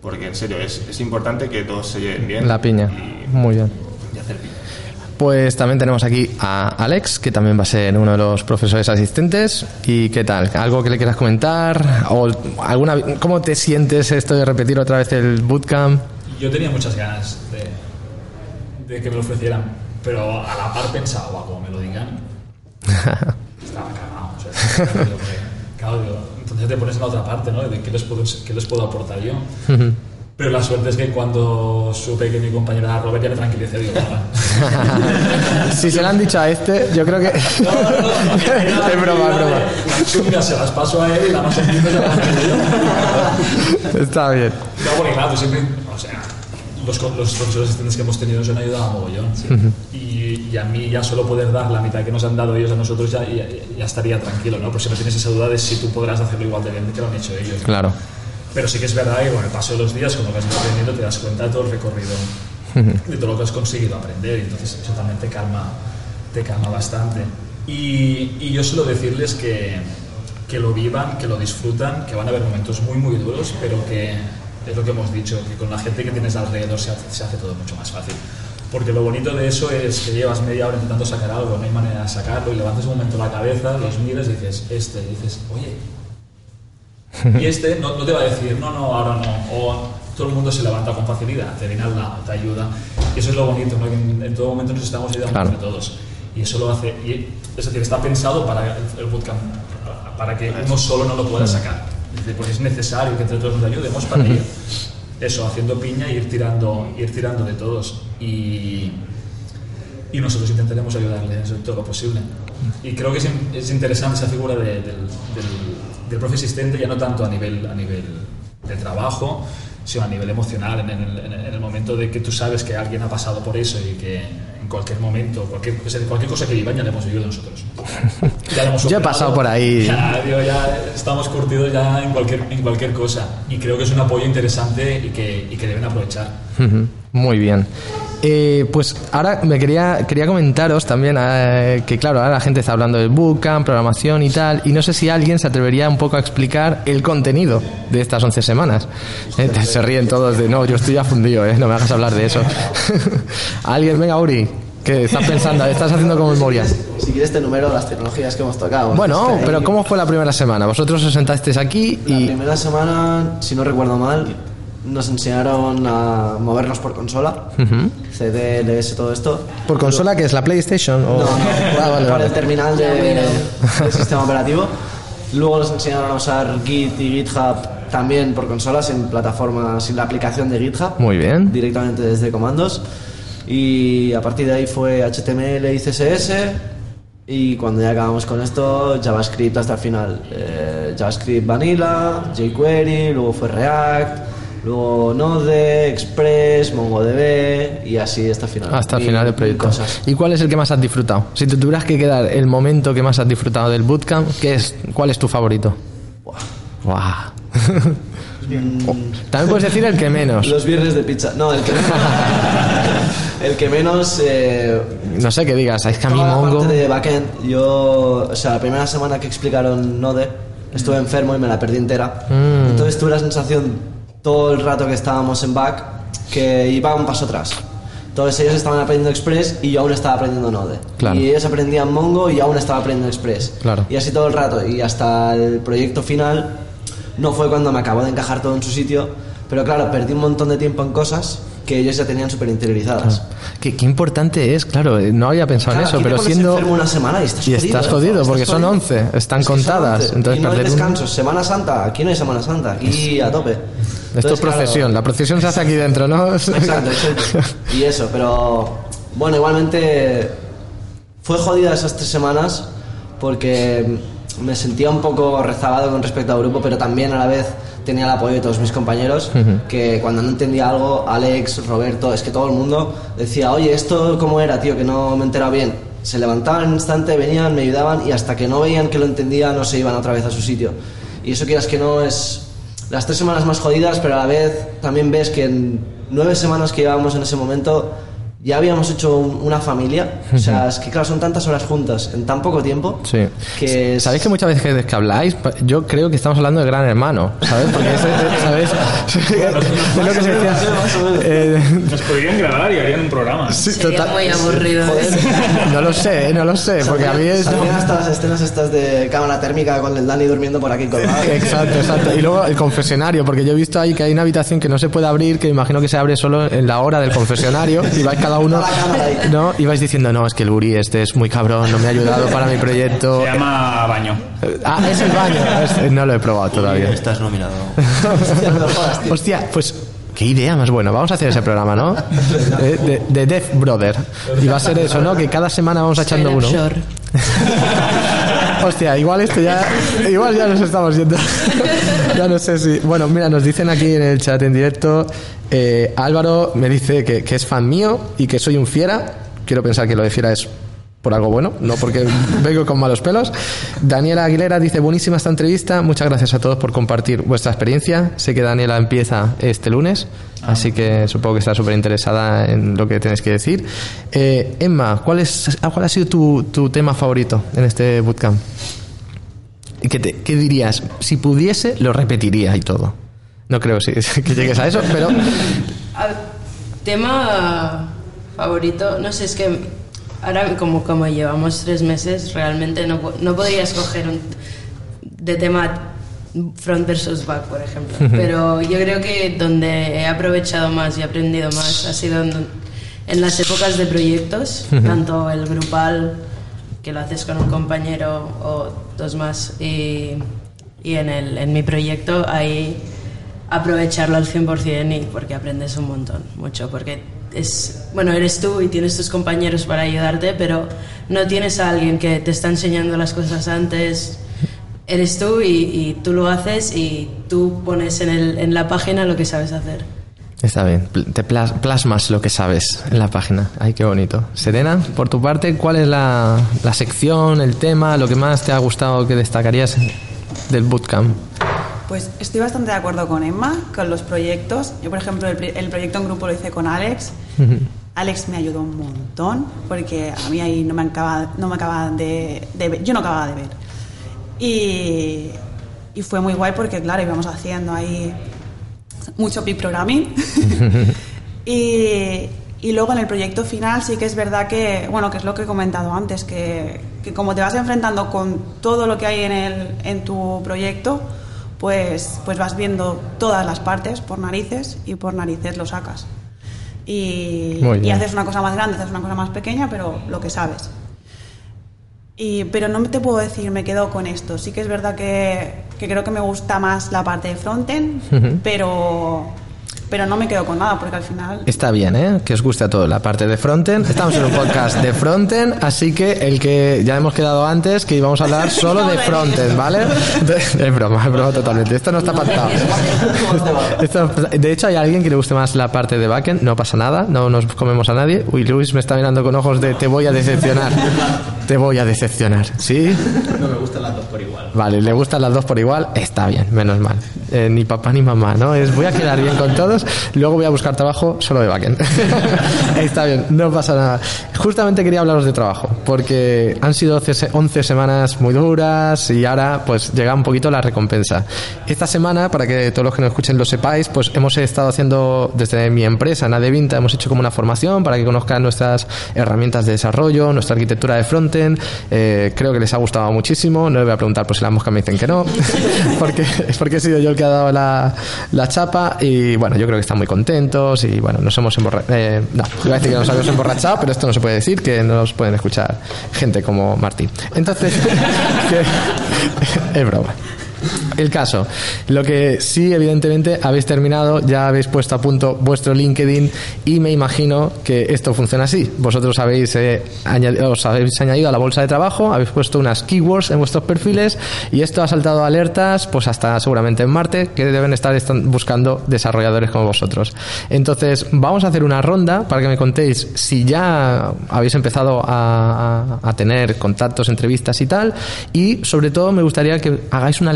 Porque en serio, es, es importante que todos se lleven bien. La piña. Y, Muy bien. y hacer piña. Pues también tenemos aquí a Alex, que también va a ser uno de los profesores asistentes. ¿Y qué tal? ¿Algo que le quieras comentar? ¿O alguna, ¿Cómo te sientes esto de repetir otra vez el bootcamp? Yo tenía muchas ganas de, de que me lo ofrecieran, pero a la par pensaba, "Buah, como me lo digan, estaba cagado. O sea, claro, entonces te pones en la otra parte, ¿no? De qué les puedo, qué les puedo aportar yo. Pero la suerte es que cuando supe que mi compañero era Robert ya me tranquilicé, digo, si se lo han dicho a este, yo creo que... es broma, es broma. Las chungas se las paso a él y la más sencilla se las paso yo. Está bien. No, porque claro, tú siempre, o sea, los, los profesores asistentes que hemos tenido nos han ayudado a mogollón. y, y a mí ya solo poder dar la mitad que nos han dado ellos a nosotros ya, ya, ya estaría tranquilo, ¿no? Pero siempre tienes esa duda de si tú podrás hacerlo igual de bien que lo han hecho ellos. Claro. Pero sí que es verdad que con el paso de los días, con lo que has ido aprendiendo, te das cuenta de todo el recorrido, de todo lo que has conseguido aprender, y entonces eso también te calma, te calma bastante. Y, y yo suelo decirles que, que lo vivan, que lo disfrutan, que van a haber momentos muy, muy duros, pero que es lo que hemos dicho, que con la gente que tienes alrededor se hace, se hace todo mucho más fácil. Porque lo bonito de eso es que llevas media hora intentando sacar algo, no hay manera de sacarlo, y levantas un momento la cabeza, los miras y dices, este, y dices, oye, y este no, no te va a decir, no, no, ahora no. O todo el mundo se levanta con facilidad, te viene al lado, te ayuda. Y eso es lo bonito, ¿no? que en, en todo momento nos estamos ayudando Claro. entre todos. Y eso lo hace. Y, es decir, está pensado para el, el bootcamp, para que uno solo no lo pueda sacar. Es decir, pues es necesario que entre todos nos ayudemos para ir eso, haciendo piña y ir tirando, ir tirando de todos. Y, y nosotros intentaremos ayudarles en todo lo posible. Y creo que es, es interesante esa figura de- del, del, del profe asistente, ya no tanto a nivel, a nivel de trabajo, sino a nivel emocional, en el, en el- en el momento de que tú sabes que alguien ha pasado por eso y que en cualquier momento, cualquier, sea, cualquier cosa que vivan, ya le hemos vivido nosotros. Ya, hemos Yo he superado. pasado por ahí. Ya, ya estamos curtidos ya en cualquier, en cualquier cosa. Y creo que es un apoyo interesante y que, y que deben aprovechar. Muy bien. Eh, pues ahora me quería, quería comentaros también eh, que, claro, ahora la gente está hablando del bootcamp, programación y tal, y no sé si alguien se atrevería un poco a explicar el contenido de estas 11 semanas. Eh, se ríen todos de, no, yo estoy ya fundido, eh, no me hagas hablar de eso. alguien, venga, Uri, que estás pensando, estás haciendo como memoria. Si quieres te número las tecnologías que hemos tocado. Bueno, Este, pero ¿cómo fue la primera semana? Vosotros os sentasteis aquí La y... primera semana, si no recuerdo mal, nos enseñaron a movernos por consola. Ujú. CD, LS, todo esto. ¿Por consola que es la PlayStation? o- No, no, Ah, vale, por vale. el terminal de, del sistema operativo. Luego nos enseñaron a usar Git y GitHub también por consolas en plataformas, sin la aplicación de GitHub. Muy bien. Directamente desde comandos. Y a partir de ahí fue HTML y CSS. Y cuando ya acabamos con esto, JavaScript hasta el final. Eh, JavaScript Vanilla, jQuery, luego fue React, luego Node, Express, MongoDB y así hasta el final. Hasta final del proyecto. cosas. ¿Y cuál es el que más has disfrutado? Si te tuvieras que quedar el momento que más has disfrutado del bootcamp, ¿qué es, ¿cuál es tu favorito? Buah. También puedes decir el que menos. Los viernes de pizza. No, el que menos. el que menos. eh, No sé qué digas, es que a mí Mongo... parte de backend, yo. O sea, la primera semana que explicaron Node, estuve enfermo y me la perdí entera. Mm. Entonces tuve la sensación todo el rato que estábamos en back que iba un paso atrás. Entonces ellos estaban aprendiendo Express y yo aún estaba aprendiendo Node. Claro. Y ellos aprendían Mongo y yo aún estaba aprendiendo Express. Claro. Y así todo el rato. Y hasta el proyecto final no fue cuando me acabó de encajar todo en su sitio. Pero claro, perdí un montón de tiempo en cosas que ellos ya tenían súper interiorizadas. Qué, qué importante es, claro, eh, no había pensado en Claro, eso, aquí te pero siendo... una semana y estás y jodido. estás jodido, Estás porque son jodido. 11, están Es son contadas, 11, entonces y no hay descansos. Semana Santa, aquí no hay Semana Santa, aquí a tope. Esto es Entonces, claro, procesión, la procesión se hace aquí dentro, ¿no? Exacto, exacto. Y eso, pero bueno, igualmente fue jodida esas tres semanas porque me sentía un poco rezagado con respecto al grupo, pero también a la vez tenía el apoyo de todos mis compañeros, que cuando no entendía algo, Alex, Roberto, es que todo el mundo decía, oye, esto cómo era, tío, que no me he enterado bien. Se levantaban en un instante, venían, me ayudaban y hasta que no veían que lo entendía no se iban otra vez a su sitio. Y eso quieras que no es las tres semanas más jodidas, pero a la vez también ves que en nueve semanas que llevábamos en ese momento ya habíamos hecho un- una familia. O sea, es que claro, son tantas horas juntas en tan poco tiempo. Sí. Que es- ¿Sabéis que muchas veces que habláis, yo creo que estamos hablando de Gran Hermano, ¿sabes? Porque es, es- ¿sabéis? es lo que se decía. eh, Nos podrían grabar y harían un programa. sí, Sería total- muy aburrido. No lo sé, eh, no lo sé, porque a mí es... Hasta las escenas estas de cámara térmica con el Dani durmiendo por aquí colgado. Exacto, exacto. Y luego el confesionario, porque yo he visto ahí que hay una habitación que no se puede abrir, que imagino que se abre solo en la hora del confesionario, y vais cada uno. ¿no? Y vais diciendo, no, es que el Uri este es muy cabrón, no me ha ayudado para mi proyecto. Se llama Baño. Ah, es el baño, es- no lo he probado todavía. Estás nominado. Hostia, pues qué idea más buena. Vamos a hacer ese programa, ¿no? De, de- de Death Brother. Y va a ser eso, ¿no? Que cada semana vamos echando uno. Hostia, igual esto ya. Igual ya nos estamos yendo. ya no sé si. Bueno, mira, nos dicen aquí en el chat en directo. eh, Álvaro me dice que, que es fan mío y que soy un fiera. Quiero pensar que lo de fiera es por algo bueno, no porque vengo con malos pelos. Daniela Aguilera dice, buenísima esta entrevista, muchas gracias a todos por compartir vuestra experiencia. Sé que Daniela empieza este lunes, así que supongo que está súper interesada en lo que tenéis que decir. Eh, Emma, ¿cuál, es, ¿cuál ha sido tu, tu tema favorito en este bootcamp? ¿Y ¿Qué, te- qué dirías? Si pudiese, lo repetiría y todo. No creo si- que llegues a eso, pero Tema favorito, no sé, es que ahora como, como llevamos tres meses, realmente no, no podría escoger un, de tema front versus back, por ejemplo. Pero yo creo que donde he aprovechado más y aprendido más ha sido en, en las épocas de proyectos, tanto el grupal, que lo haces con un compañero o dos más, y, y en, el, en mi proyecto ahí aprovecharlo al 100% y porque aprendes un montón, mucho, porque es, bueno, eres tú y tienes tus compañeros para ayudarte, pero no tienes a alguien que te está enseñando las cosas antes, eres tú y, tú lo haces y tú pones en, el, en la página lo que sabes hacer. está bien. Te plas- plasmas lo que sabes en la página. Ay, qué bonito. Serena, por tu parte, ¿cuál es la, la sección, el tema, lo que más te ha gustado que destacarías del bootcamp? Pues estoy bastante de acuerdo con Emma, con los proyectos. Yo, por ejemplo, el, proyecto en grupo lo hice con Alex. Alex me ayudó un montón porque a mí ahí no me acaba, no me de, de ver- yo no acababa de ver. Y, y fue muy guay porque, claro, íbamos haciendo ahí mucho programming. y, y luego en el proyecto final sí que es verdad que, bueno, que es lo que he comentado antes, que, que como te vas enfrentando con todo lo que hay en, el, en tu proyecto, pues, pues vas viendo todas las partes por narices y por narices lo sacas. Y, y haces una cosa más grande, haces una cosa más pequeña, pero lo que sabes. Y, pero no te puedo decir, me quedo con esto. Sí que es verdad que, que creo que me gusta más la parte de frontend, pero, pero no me quedo con nada porque al final Está bien, ¿eh? Que os guste a todos la parte de frontend. Estamos en un podcast de frontend, así que el que ya hemos quedado antes, que íbamos a hablar solo de frontend, ¿vale? Es broma, es broma totalmente. Esto no está pactado. Esto- de hecho, hay alguien que le guste más la parte de backend, no pasa nada, no nos comemos a nadie. Uy, Luis me está mirando con ojos de te voy a decepcionar. Te voy a decepcionar, ¿sí? No me gustan las dos por. Vale, le gustan las dos por igual, está bien, menos mal. Eh, ni papá ni mamá, ¿no? Es voy a quedar bien con todos, luego voy a buscar trabajo solo de backend. está bien, no pasa nada. Justamente quería hablaros de trabajo, porque han sido 11 11 semanas muy duras y ahora pues llega un poquito la recompensa. Esta semana, para que todos los que nos escuchen lo sepáis, pues hemos estado haciendo desde mi empresa, Nadevinta, hemos hecho como una formación para que conozcan nuestras herramientas de desarrollo, nuestra arquitectura de frontend. Eh, creo que les ha gustado muchísimo. No le voy a preguntar por si las moscas me dicen que no, porque, es porque he sido yo el que ha dado la, la chapa. Y bueno, yo creo que están muy contentos y bueno, nos hemos emborrachado. no, iba a decir que nos habíamos emborrachado, pero esto no se puede decir, que no nos pueden escuchar gente como Martín. Entonces, es broma. El caso, lo que sí, evidentemente, habéis terminado, ya habéis puesto a punto vuestro LinkedIn y me imagino que esto funciona así. Vosotros habéis, eh, añadi- os habéis añadido a la bolsa de trabajo, habéis puesto unas keywords en vuestros perfiles y esto ha saltado alertas, pues hasta seguramente en Marte, que deben estar buscando desarrolladores como vosotros. Entonces, vamos a hacer una ronda para que me contéis si ya habéis empezado a, tener contactos, entrevistas y tal, y sobre todo me gustaría que hagáis un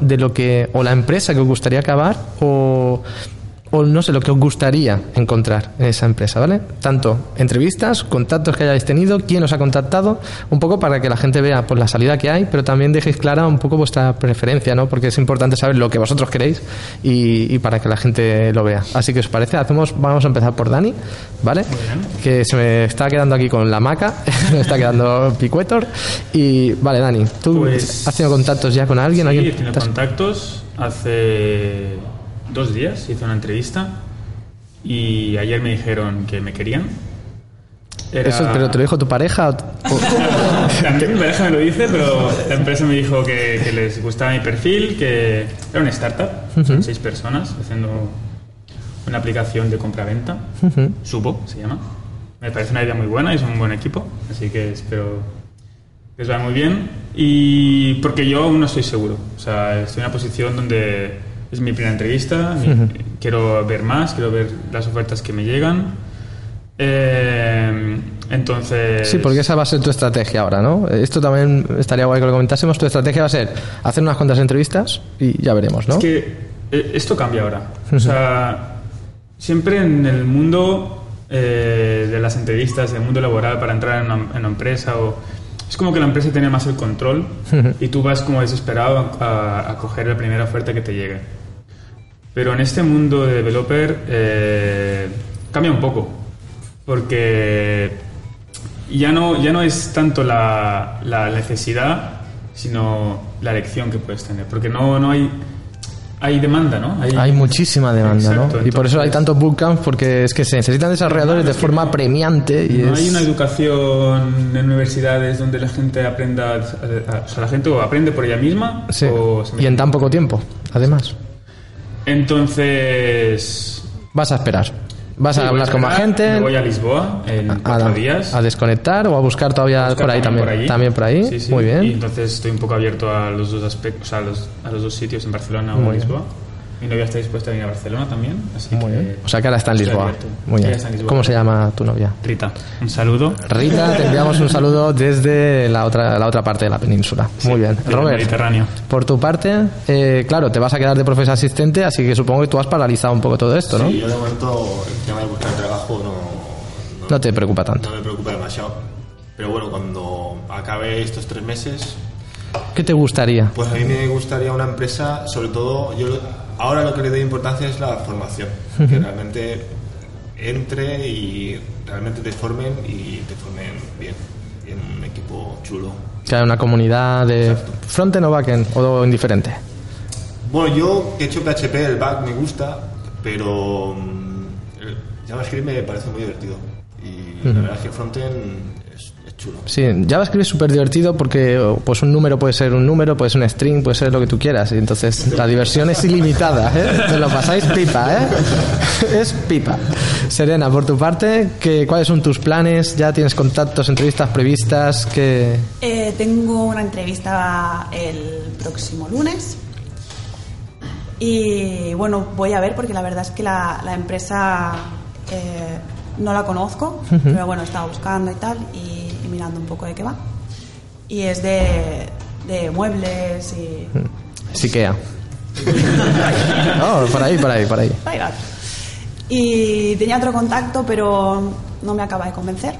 de lo que, o la empresa que os gustaría acabar, o, o no sé, lo que os gustaría encontrar en esa empresa, ¿vale? Tanto entrevistas, contactos que hayáis tenido, quién os ha contactado, un poco para que la gente vea pues, la salida que hay, pero también dejéis clara un poco vuestra preferencia, ¿no? Porque es importante saber lo que vosotros queréis y, y para que la gente lo vea. Así que os parece, hacemos, vamos a empezar por Dani, ¿vale? Que se me está quedando aquí con la maca, me está quedando picuetor. Y vale, Dani, ¿tú Pues- has tenido contactos ya con alguien? Sí, ¿Alguien he tenido contactos. Hace dos días hice una entrevista y ayer me dijeron que me querían. Era- Eso, ¿Pero te lo dijo tu pareja? o- También mi pareja me lo dice, pero la empresa me dijo que, que les gustaba mi perfil, que era una startup, son seis personas haciendo una aplicación de compra-venta. Subo se llama. Me parece una idea muy buena y es un buen equipo, así que espero que les vaya muy bien. Y porque yo aún no estoy seguro, o sea, estoy en una posición donde es mi primera entrevista, quiero ver más, quiero ver las ofertas que me llegan. Eh, entonces... Sí, porque esa va a ser tu estrategia ahora, ¿no? Esto también estaría guay que lo comentásemos. Tu estrategia va a ser hacer unas cuantas entrevistas y ya veremos, ¿no? Es que eh, esto cambia ahora. O sea, siempre en el mundo eh, de las entrevistas, en el mundo laboral, para entrar en una, en una empresa, o, es como que la empresa tiene más el control y tú vas como desesperado a, a coger la primera oferta que te llegue. Pero en este mundo de developer eh, cambia un poco, porque ya no, ya no es tanto la, la necesidad, sino la elección que puedes tener, porque no, no hay, hay demanda, ¿no? Hay muchísima demanda, Exacto, ¿no? Y por eso hay tantos bootcamps, porque es que se necesitan desarrolladores de forma premiante y No es... hay una educación en universidades donde la gente aprenda, o sea, la gente o aprende por ella misma Sí. o se Y en tan poco tiempo, además. Entonces, Vas a esperar. Vas Sí, a hablar con más gente. Me voy a Lisboa en a, cuatro días. a desconectar o a buscar todavía Buscar por ahí también. allí. También por ahí. Sí, sí. Muy bien. Y entonces estoy un poco abierto a los dos aspectos, o sea, a los, a los dos sitios en Barcelona o en bien. Mi novia está dispuesta a venir a Barcelona también, así Muy que bien. O sea que ahora está en Lisboa. Muy bien. está en Lisboa. ¿Cómo se llama tu novia? Rita, un saludo. Rita, te enviamos un saludo desde la otra, la otra parte de la península. Muy bien. Robert, Mediterráneo. por tu parte, eh, claro, te vas a quedar de profesor asistente, así que supongo que tú has paralizado un poco todo esto, ¿no? Sí, yo de momento el tema de buscar trabajo no, no, No te preocupa tanto. no me preocupa demasiado. Pero bueno, cuando acabe estos tres meses, ¿Qué te gustaría? pues a mí me gustaría una empresa, sobre todo, yo lo- ahora lo que le doy importancia es la formación. Que realmente entre y realmente te formen y te formen bien. En un equipo chulo. Que hay una comunidad de frontend o backend o indiferente. Bueno, yo que he hecho PHP, el back me gusta, pero mm, el JavaScript me parece muy divertido. Y la verdad es que frontend chulo. Sí, JavaScript es súper divertido porque pues un número puede ser un número, puede ser un string, puede ser lo que tú quieras. Y entonces la diversión es ilimitada, ¿eh? Te lo pasáis pipa, ¿eh? Es pipa. Serena, por tu parte, ¿qué, ¿cuáles son tus planes? ¿Ya tienes contactos, entrevistas previstas? que Eh, tengo una entrevista el próximo lunes. Y bueno, voy a ver porque la verdad es que la, la empresa eh, no la conozco, pero bueno, estaba buscando y tal y, y mirando un poco de qué va. Y es de, de muebles y... Siquea. No, por ahí, por ahí, por ahí. Y tenía otro contacto, pero no me acaba de convencer.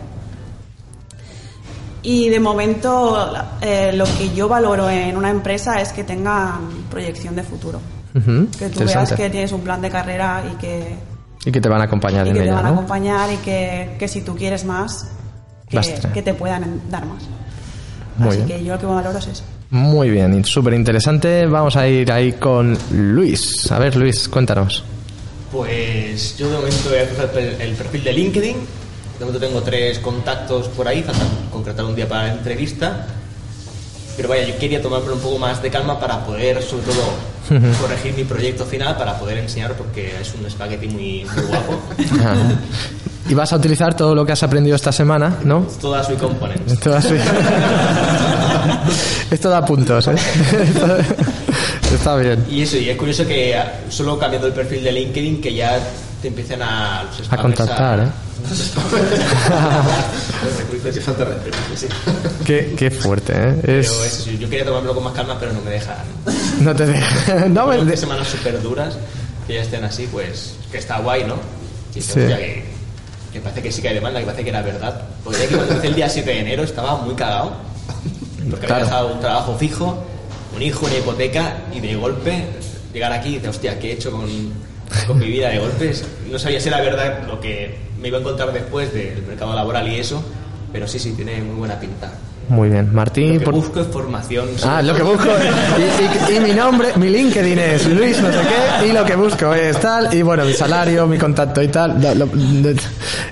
Y de momento eh, lo que yo valoro en una empresa es que tengan proyección de futuro. Ujú, Que tú veas que tienes un plan de carrera y que, Y que te van a acompañar y en que te van a ¿no? acompañar y que, que si tú quieres más, que, que te puedan dar más. Muy Así bien. que yo lo que valoro es eso. Muy bien, súper interesante. Vamos a ir ahí con Luis. A ver, Luis, cuéntanos. Pues yo de momento voy a el, el perfil de LinkedIn. De momento tengo tres contactos por ahí, falta concretar un día para la entrevista. Pero vaya, yo quería tomármelo un poco más de calma para poder, sobre todo, corregir mi proyecto final para poder enseñar, porque es un espagueti muy, muy guapo. Y vas a utilizar todo lo que has aprendido esta semana, ¿no? Todas sus componentes. Esto, así. Esto da puntos, ¿eh? Está bien. Y eso, y es curioso que solo cambiando el perfil de LinkedIn que ya te empiecen a los A contactar, ¿eh? De sí. Qué, qué fuerte, ¿eh? Pero Es... eso sí, yo quería tomármelo con más calma, pero no me dejan. No te deja... No me... Semanas súper duras, que ya estén así, pues que está guay, ¿no? Y Sí. que, que parece que sí que hay demanda, que parece que era verdad. Porque que cuando empecé el día 7 de enero estaba muy cagado. Porque Claro. había dejado un trabajo fijo, un hijo, una hipoteca, y de golpe llegar aquí y decir, hostia, ¿qué he hecho con, con mi vida de golpes? No sabía si era verdad lo que me iba a encontrar después del mercado laboral y eso, pero sí, sí, tiene muy buena pinta. Muy bien. Lo Martín, que por... busco es formación. Ah, lo que busco y, y- y mi nombre, mi LinkedIn es Luis no sé qué y lo que busco es tal y bueno, mi salario, mi contacto y tal. Lo- lo-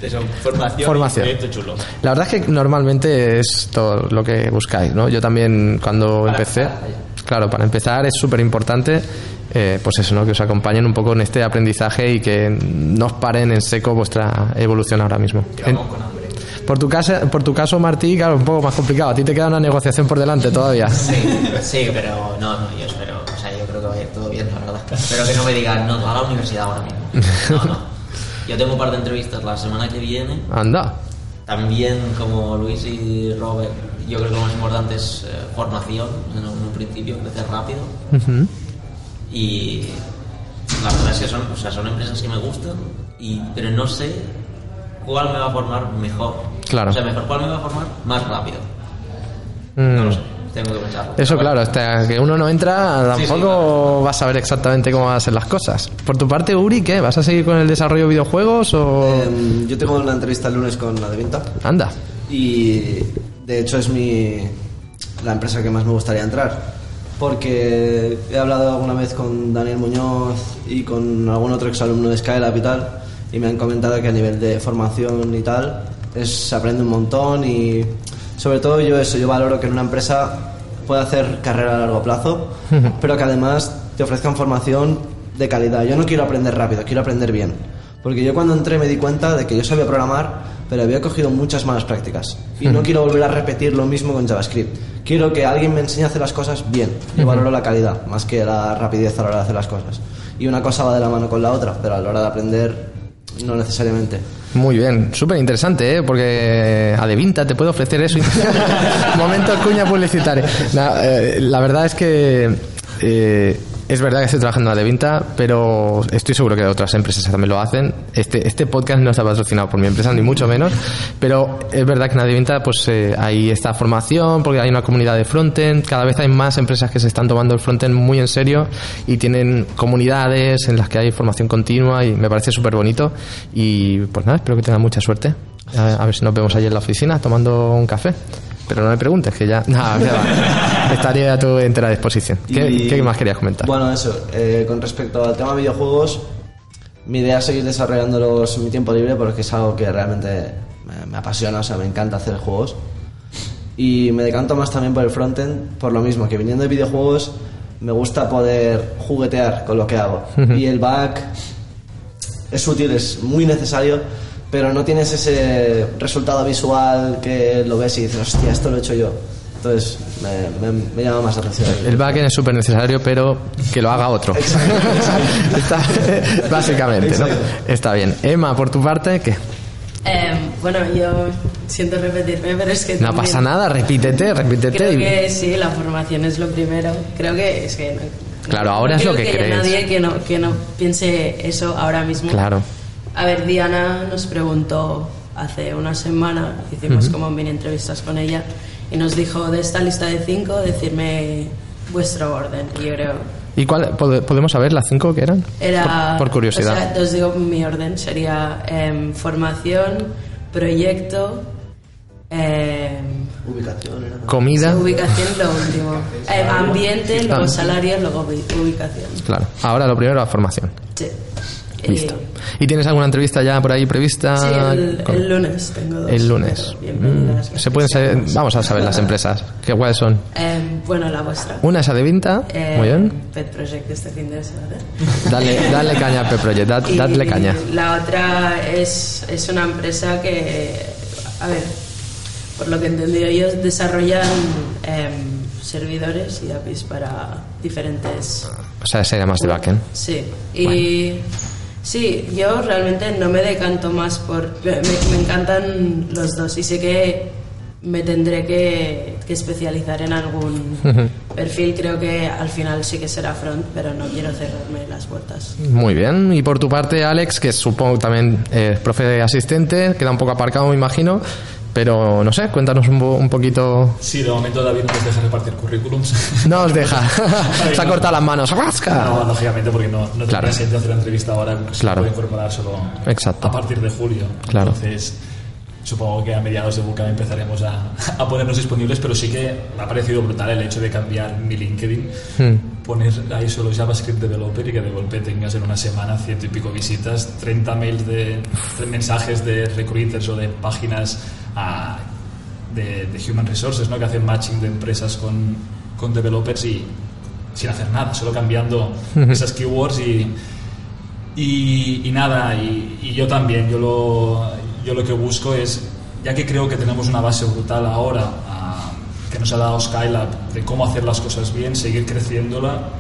Eso, formación, Formación. y chulo. La verdad es que normalmente es todo lo que buscáis, ¿no? Yo también cuando Para empecé, empezar, claro, para empezar es súper importante, eh, pues eso, ¿no? Que os acompañen un poco en este aprendizaje y que no os paren en seco vuestra evolución ahora mismo. Con. Por tu caso, por tu caso, Martí, claro, un poco más complicado. A ti te queda una negociación por delante todavía. Sí, sí, pero no, no, yo espero, o sea, yo creo que va a ir todo bien, la verdad. Espero que no me digan, no, a la universidad ahora mismo. No, no. Yo tengo un par de entrevistas la semana que viene. Anda. También, como Luis y Robert, yo creo que lo más importante es eh, formación, en un principio, crecer rápido. Y la verdad es que son, o sea, son empresas que me gustan, y, pero no sé cuál me va a formar mejor. Claro. O sea, mejor cuál me va a formar más rápido. Mm. No lo sé, tengo que pensarlo. Eso, claro, hasta que uno no entra, Sí, sí, tampoco vas a saber exactamente cómo van a ser las cosas. Por tu parte, Uri, ¿qué? ¿Vas a seguir con el desarrollo de videojuegos o...? Em, yo tengo una entrevista el lunes con la de Vinta Anda. y de hecho es mi la empresa que más me gustaría entrar porque he hablado alguna vez con Daniel Muñoz y con algún otro exalumno de Skylab y tal y me han comentado que a nivel de formación y tal es, se aprende un montón y sobre todo yo eso, yo valoro que en una empresa pueda hacer carrera a largo plazo pero que además te ofrezcan formación de calidad. Yo no quiero aprender rápido, quiero aprender bien. Porque yo cuando entré me di cuenta de que yo sabía programar, pero había cogido muchas malas prácticas. Y no quiero volver a repetir lo mismo con JavaScript. Quiero que alguien me enseñe a hacer las cosas bien. Yo valoro la calidad, más que la rapidez a la hora de hacer las cosas. Y una cosa va de la mano con la otra, pero a la hora de aprender, no necesariamente. Muy bien, súper interesante, ¿eh? porque Adevinta te puede ofrecer eso. Momento cuña publicitaria. Eh, la verdad es que eh, es verdad que estoy trabajando en Adevinta, pero estoy seguro que otras empresas también lo hacen. Este, este podcast no está patrocinado por mi empresa, ni mucho menos, pero es verdad que en Adevinta pues, eh, hay esta formación, porque hay una comunidad de frontend, cada vez hay más empresas que se están tomando el frontend muy en serio y tienen comunidades en las que hay formación continua y me parece súper bonito. Y pues nada, espero que tengan mucha suerte. A, ver si nos vemos allí en la oficina tomando un café. Pero no me preguntes, que ya. Nada, que va. Estaré a tu entera disposición. ¿Qué, Y- qué más querías comentar? Bueno, eso. eh, con respecto al tema videojuegos, mi idea es seguir desarrollándolos en mi tiempo libre porque es algo que realmente me, me apasiona, o sea, me encanta hacer juegos. Y me decanto más también por el frontend, por lo mismo, que viniendo de videojuegos me gusta poder juguetear con lo que hago. Y el back es útil, es muy necesario, pero no tienes ese resultado visual que lo ves y dices, hostia, esto lo he hecho yo. Entonces me, me- me llama más la atención. El backend es súper necesario, pero que lo haga otro. Está- básicamente, ¿no? Está bien. Emma, por tu parte, ¿qué? Em, bueno, yo siento repetirme, pero es que. No también pasa nada, repítete, repítete. Creo y- que sí, la formación es lo primero. Creo que es que. no- Claro, no ahora es lo que haya crees. nadie que no, que no piense eso ahora mismo. Claro. A ver, Diana nos preguntó hace una semana, hicimos como mini entrevistas con ella, y nos dijo de esta lista de cinco, decirme vuestro orden. Y yo creo. ¿Y cuál, pod- podemos saber las cinco que eran? Era. Por, por curiosidad. O sea, os digo mi orden: sería em, formación, proyecto, em, Ubicación, era. Comida. ubicación, lo último. Em, ambiente, luego Ah. salario, luego ubi- ubicación. Claro. Ahora lo primero, la formación. Sí. Listo. Y- ¿Y tienes alguna entrevista ya por ahí prevista? Sí, el, lunes tengo dos. El lunes. Mm, Se pueden saber, vamos a saber las empresas. ¿Qué cuáles son? Em, bueno, la vuestra. Una es Adevinta. Em, Muy bien. Pet Project este fin de semana. Dale, dale caña a P-Project. dad- Y dadle caña. La otra es, es una empresa que, a ver, por lo que he entendido, ellos desarrollan em, servidores y APIs para diferentes. O sea, sería más de backend. Sí, y sí, yo realmente no me decanto más por. Me, me encantan los dos y sé que me tendré que, que especializar en algún perfil. Creo que al final sí que será front, pero no quiero cerrarme las puertas. Muy bien. Y por tu parte, Alex, que supongo también es profe asistente, queda un poco aparcado, me imagino. Pero no sé, cuéntanos un, un poquito. Sí, de momento David no nos deja repartir currículums. No os deja. Se ha cortado las manos. No, lógicamente, porque no, no Claro. tenía sentido hacer la entrevista ahora. Se Claro. puede incorporar solo Exacto. a partir de julio. Claro. Entonces, supongo que a mediados de Bootcamp empezaremos a, a ponernos disponibles, pero sí que me ha parecido brutal el hecho de cambiar mi LinkedIn, Hmm. poner ahí solo JavaScript Developer y que de golpe tengas en una semana ciento y pico visitas, 30 mails de, de mensajes de recruiters o de páginas ah, de, de Human Resources, ¿no? que hacen matching de empresas con, con developers y sin hacer nada, solo cambiando esas keywords y, y, y nada, y, y yo también, yo lo, yo lo que busco es, ya que creo que tenemos una base brutal ahora ah, que nos ha dado Skylab de cómo hacer las cosas bien, seguir creciéndola,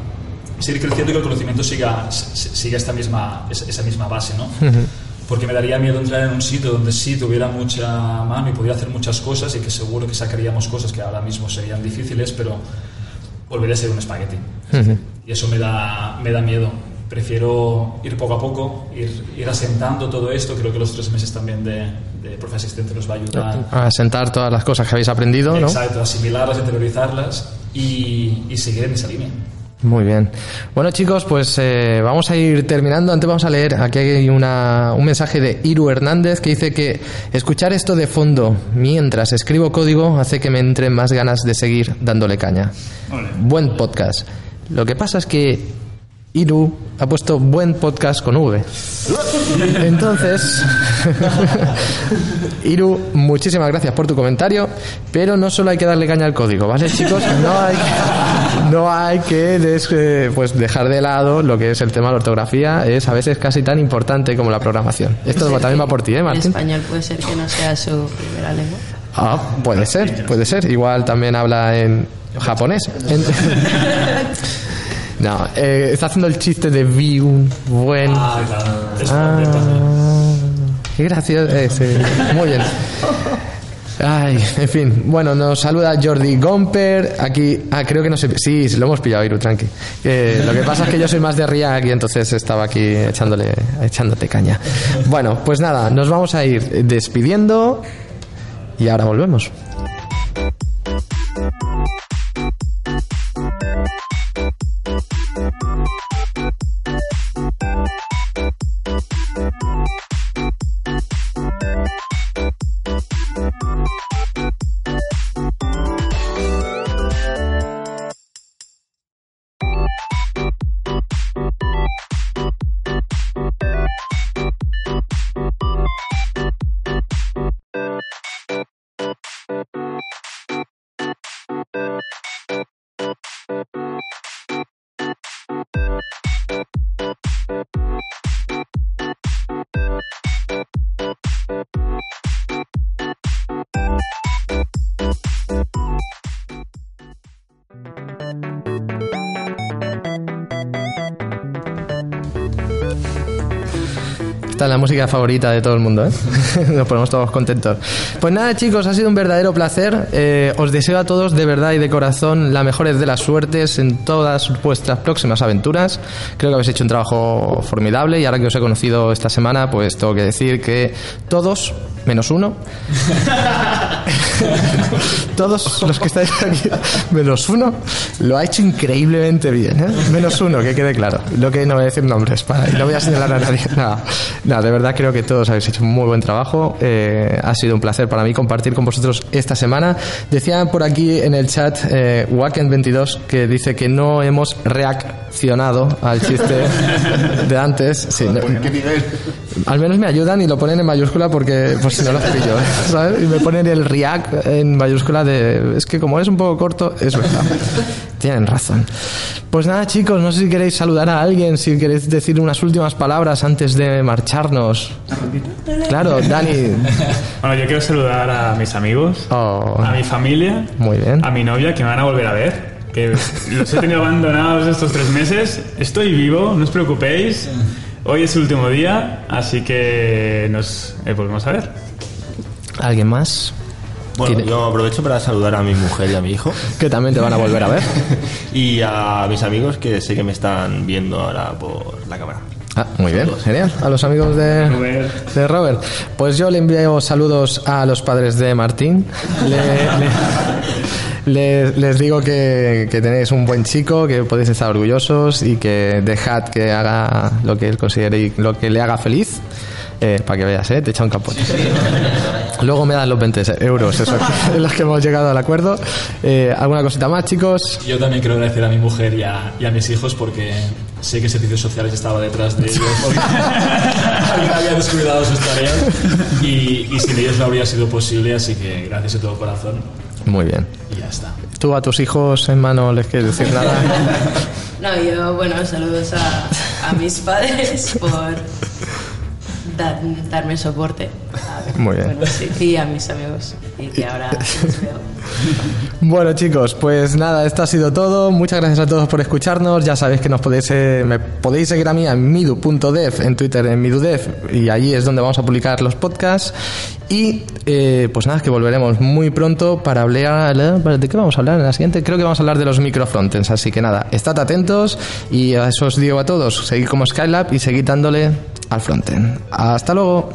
seguir creciendo y que el conocimiento siga, siga esta misma, esa misma base, ¿no? Porque me daría miedo entrar en un sitio donde sí tuviera mucha mano y pudiera hacer muchas cosas y que seguro que sacaríamos cosas que ahora mismo serían difíciles, pero volvería a ser un espagueti. Y eso me da, me da miedo. Prefiero ir poco a poco, ir, ir asentando todo esto. Creo que los tres meses también de, de profe asistente nos va a ayudar. A sentar todas las cosas que habéis aprendido, ¿no? Exacto, asimilarlas, interiorizarlas y, y seguir en esa línea. Muy bien. Bueno, chicos, pues eh, vamos a ir terminando. Antes vamos a leer, aquí hay una, un mensaje de Iru Hernández que dice que escuchar esto de fondo mientras escribo código hace que me entren más ganas de seguir dándole caña. Ole. Buen podcast. Lo que pasa es que Iru ha puesto buen podcast con V. Entonces, Iru, muchísimas gracias por tu comentario, pero no solo hay que darle caña al código, ¿vale, chicos? No hay que, no hay que des- eh, pues dejar de lado lo que es el tema de la ortografía, es a veces casi tan importante como la programación. Esto también va por ti, ¿eh, Martín? español puede ser que no sea su primera lengua. Ah, puede ser, puede ser. Igual también habla en japonés. No, eh, está haciendo el chiste de vi un buen. Ah, claro. Ah, qué gracioso. eh. Muy bien. Ay, en fin. Bueno, nos saluda Jordi Gomper. Aquí, ah, creo que no sé. Sí, lo hemos pillado, Iru, tranqui. Eh, lo que pasa es que yo soy más de React y entonces estaba aquí echándole, echándote caña. Bueno, pues nada, nos vamos a ir despidiendo y ahora volvemos. La música favorita de todo el mundo, ¿eh? Nos ponemos todos contentos. Pues nada, chicos, ha sido un verdadero placer. Eh, os deseo a todos de verdad y de corazón la mejores de las suertes en todas vuestras próximas aventuras. Creo que habéis hecho un trabajo formidable y ahora que os he conocido esta semana, pues tengo que decir que todos, menos uno, todos los que estáis aquí, menos uno, lo ha hecho increíblemente bien. ¿eh? Menos uno, que quede claro. Lo que no voy a decir nombres, para, y no voy a señalar a nadie. Nada, nada, de verdad creo que todos habéis hecho un muy buen trabajo. Eh, ha sido un placer para mí compartir con vosotros esta semana. Decían por aquí en el chat eh, Wacken22 que dice que no hemos reaccionado al chiste de antes. Sí, no- al menos me ayudan y lo ponen en mayúscula porque por si no lo pillo. ¿sabes? Y me ponen el react en mayúscula de... Es que como es un poco corto, es verdad. Tienen razón. Pues nada, chicos, no sé si queréis saludar a alguien, si queréis decir unas últimas palabras antes de marcharnos. Claro, Dani. Bueno, yo quiero saludar a mis amigos, Oh, a mi familia, muy bien. a mi novia que me van a volver a ver. Que los he tenido abandonados estos tres meses. Estoy vivo, no os preocupéis. Hoy es el último día, así que nos eh, volvemos a ver. ¿Alguien más? Bueno, ¿Quiere- yo aprovecho para saludar a mi mujer y a mi hijo. Que también te van a volver a ver. Y a mis amigos que sé que me están viendo ahora por la cámara. Ah, muy bien, genial. A los amigos de Robert. de Robert. Pues yo le envío saludos a los padres de Martín. Le- le- le- les digo que, que tenéis un buen chico, que podéis estar orgullosos y que dejad que haga lo que él considere y lo que le haga feliz. Eh, para que veas, ¿eh? te echa un capote. Luego me dan los 20 euros, eso en los que hemos llegado al acuerdo. Eh, ¿Alguna cosita más, chicos? Yo también quiero agradecer a mi mujer y a, y a mis hijos porque sé que Servicios Sociales estaba detrás de ellos. porque había descuidado sus tareas y, y sin ellos no habría sido posible, así que gracias de todo corazón Muy bien. y ya está. ¿Tú a tus hijos, hermano, les quieres decir nada? No, yo, bueno, saludos a, a mis padres por dar- darme soporte. A- Muy bien. bueno, sí, y a mis amigos, y que ahora los veo. Bueno chicos, pues nada, esto ha sido todo. Muchas gracias a todos por escucharnos. Ya sabéis que nos podéis, eh, me podéis seguir a mí en midu.dev, en Twitter en midudev, y allí es donde vamos a publicar los podcasts. Y eh, pues nada, que volveremos muy pronto para hablar... ¿De qué vamos a hablar en la siguiente? Creo que vamos a hablar de los microfrontends, así que nada, estad atentos y a eso os digo a todos, seguid como Skylab y seguid dándole al frontend. Hasta luego.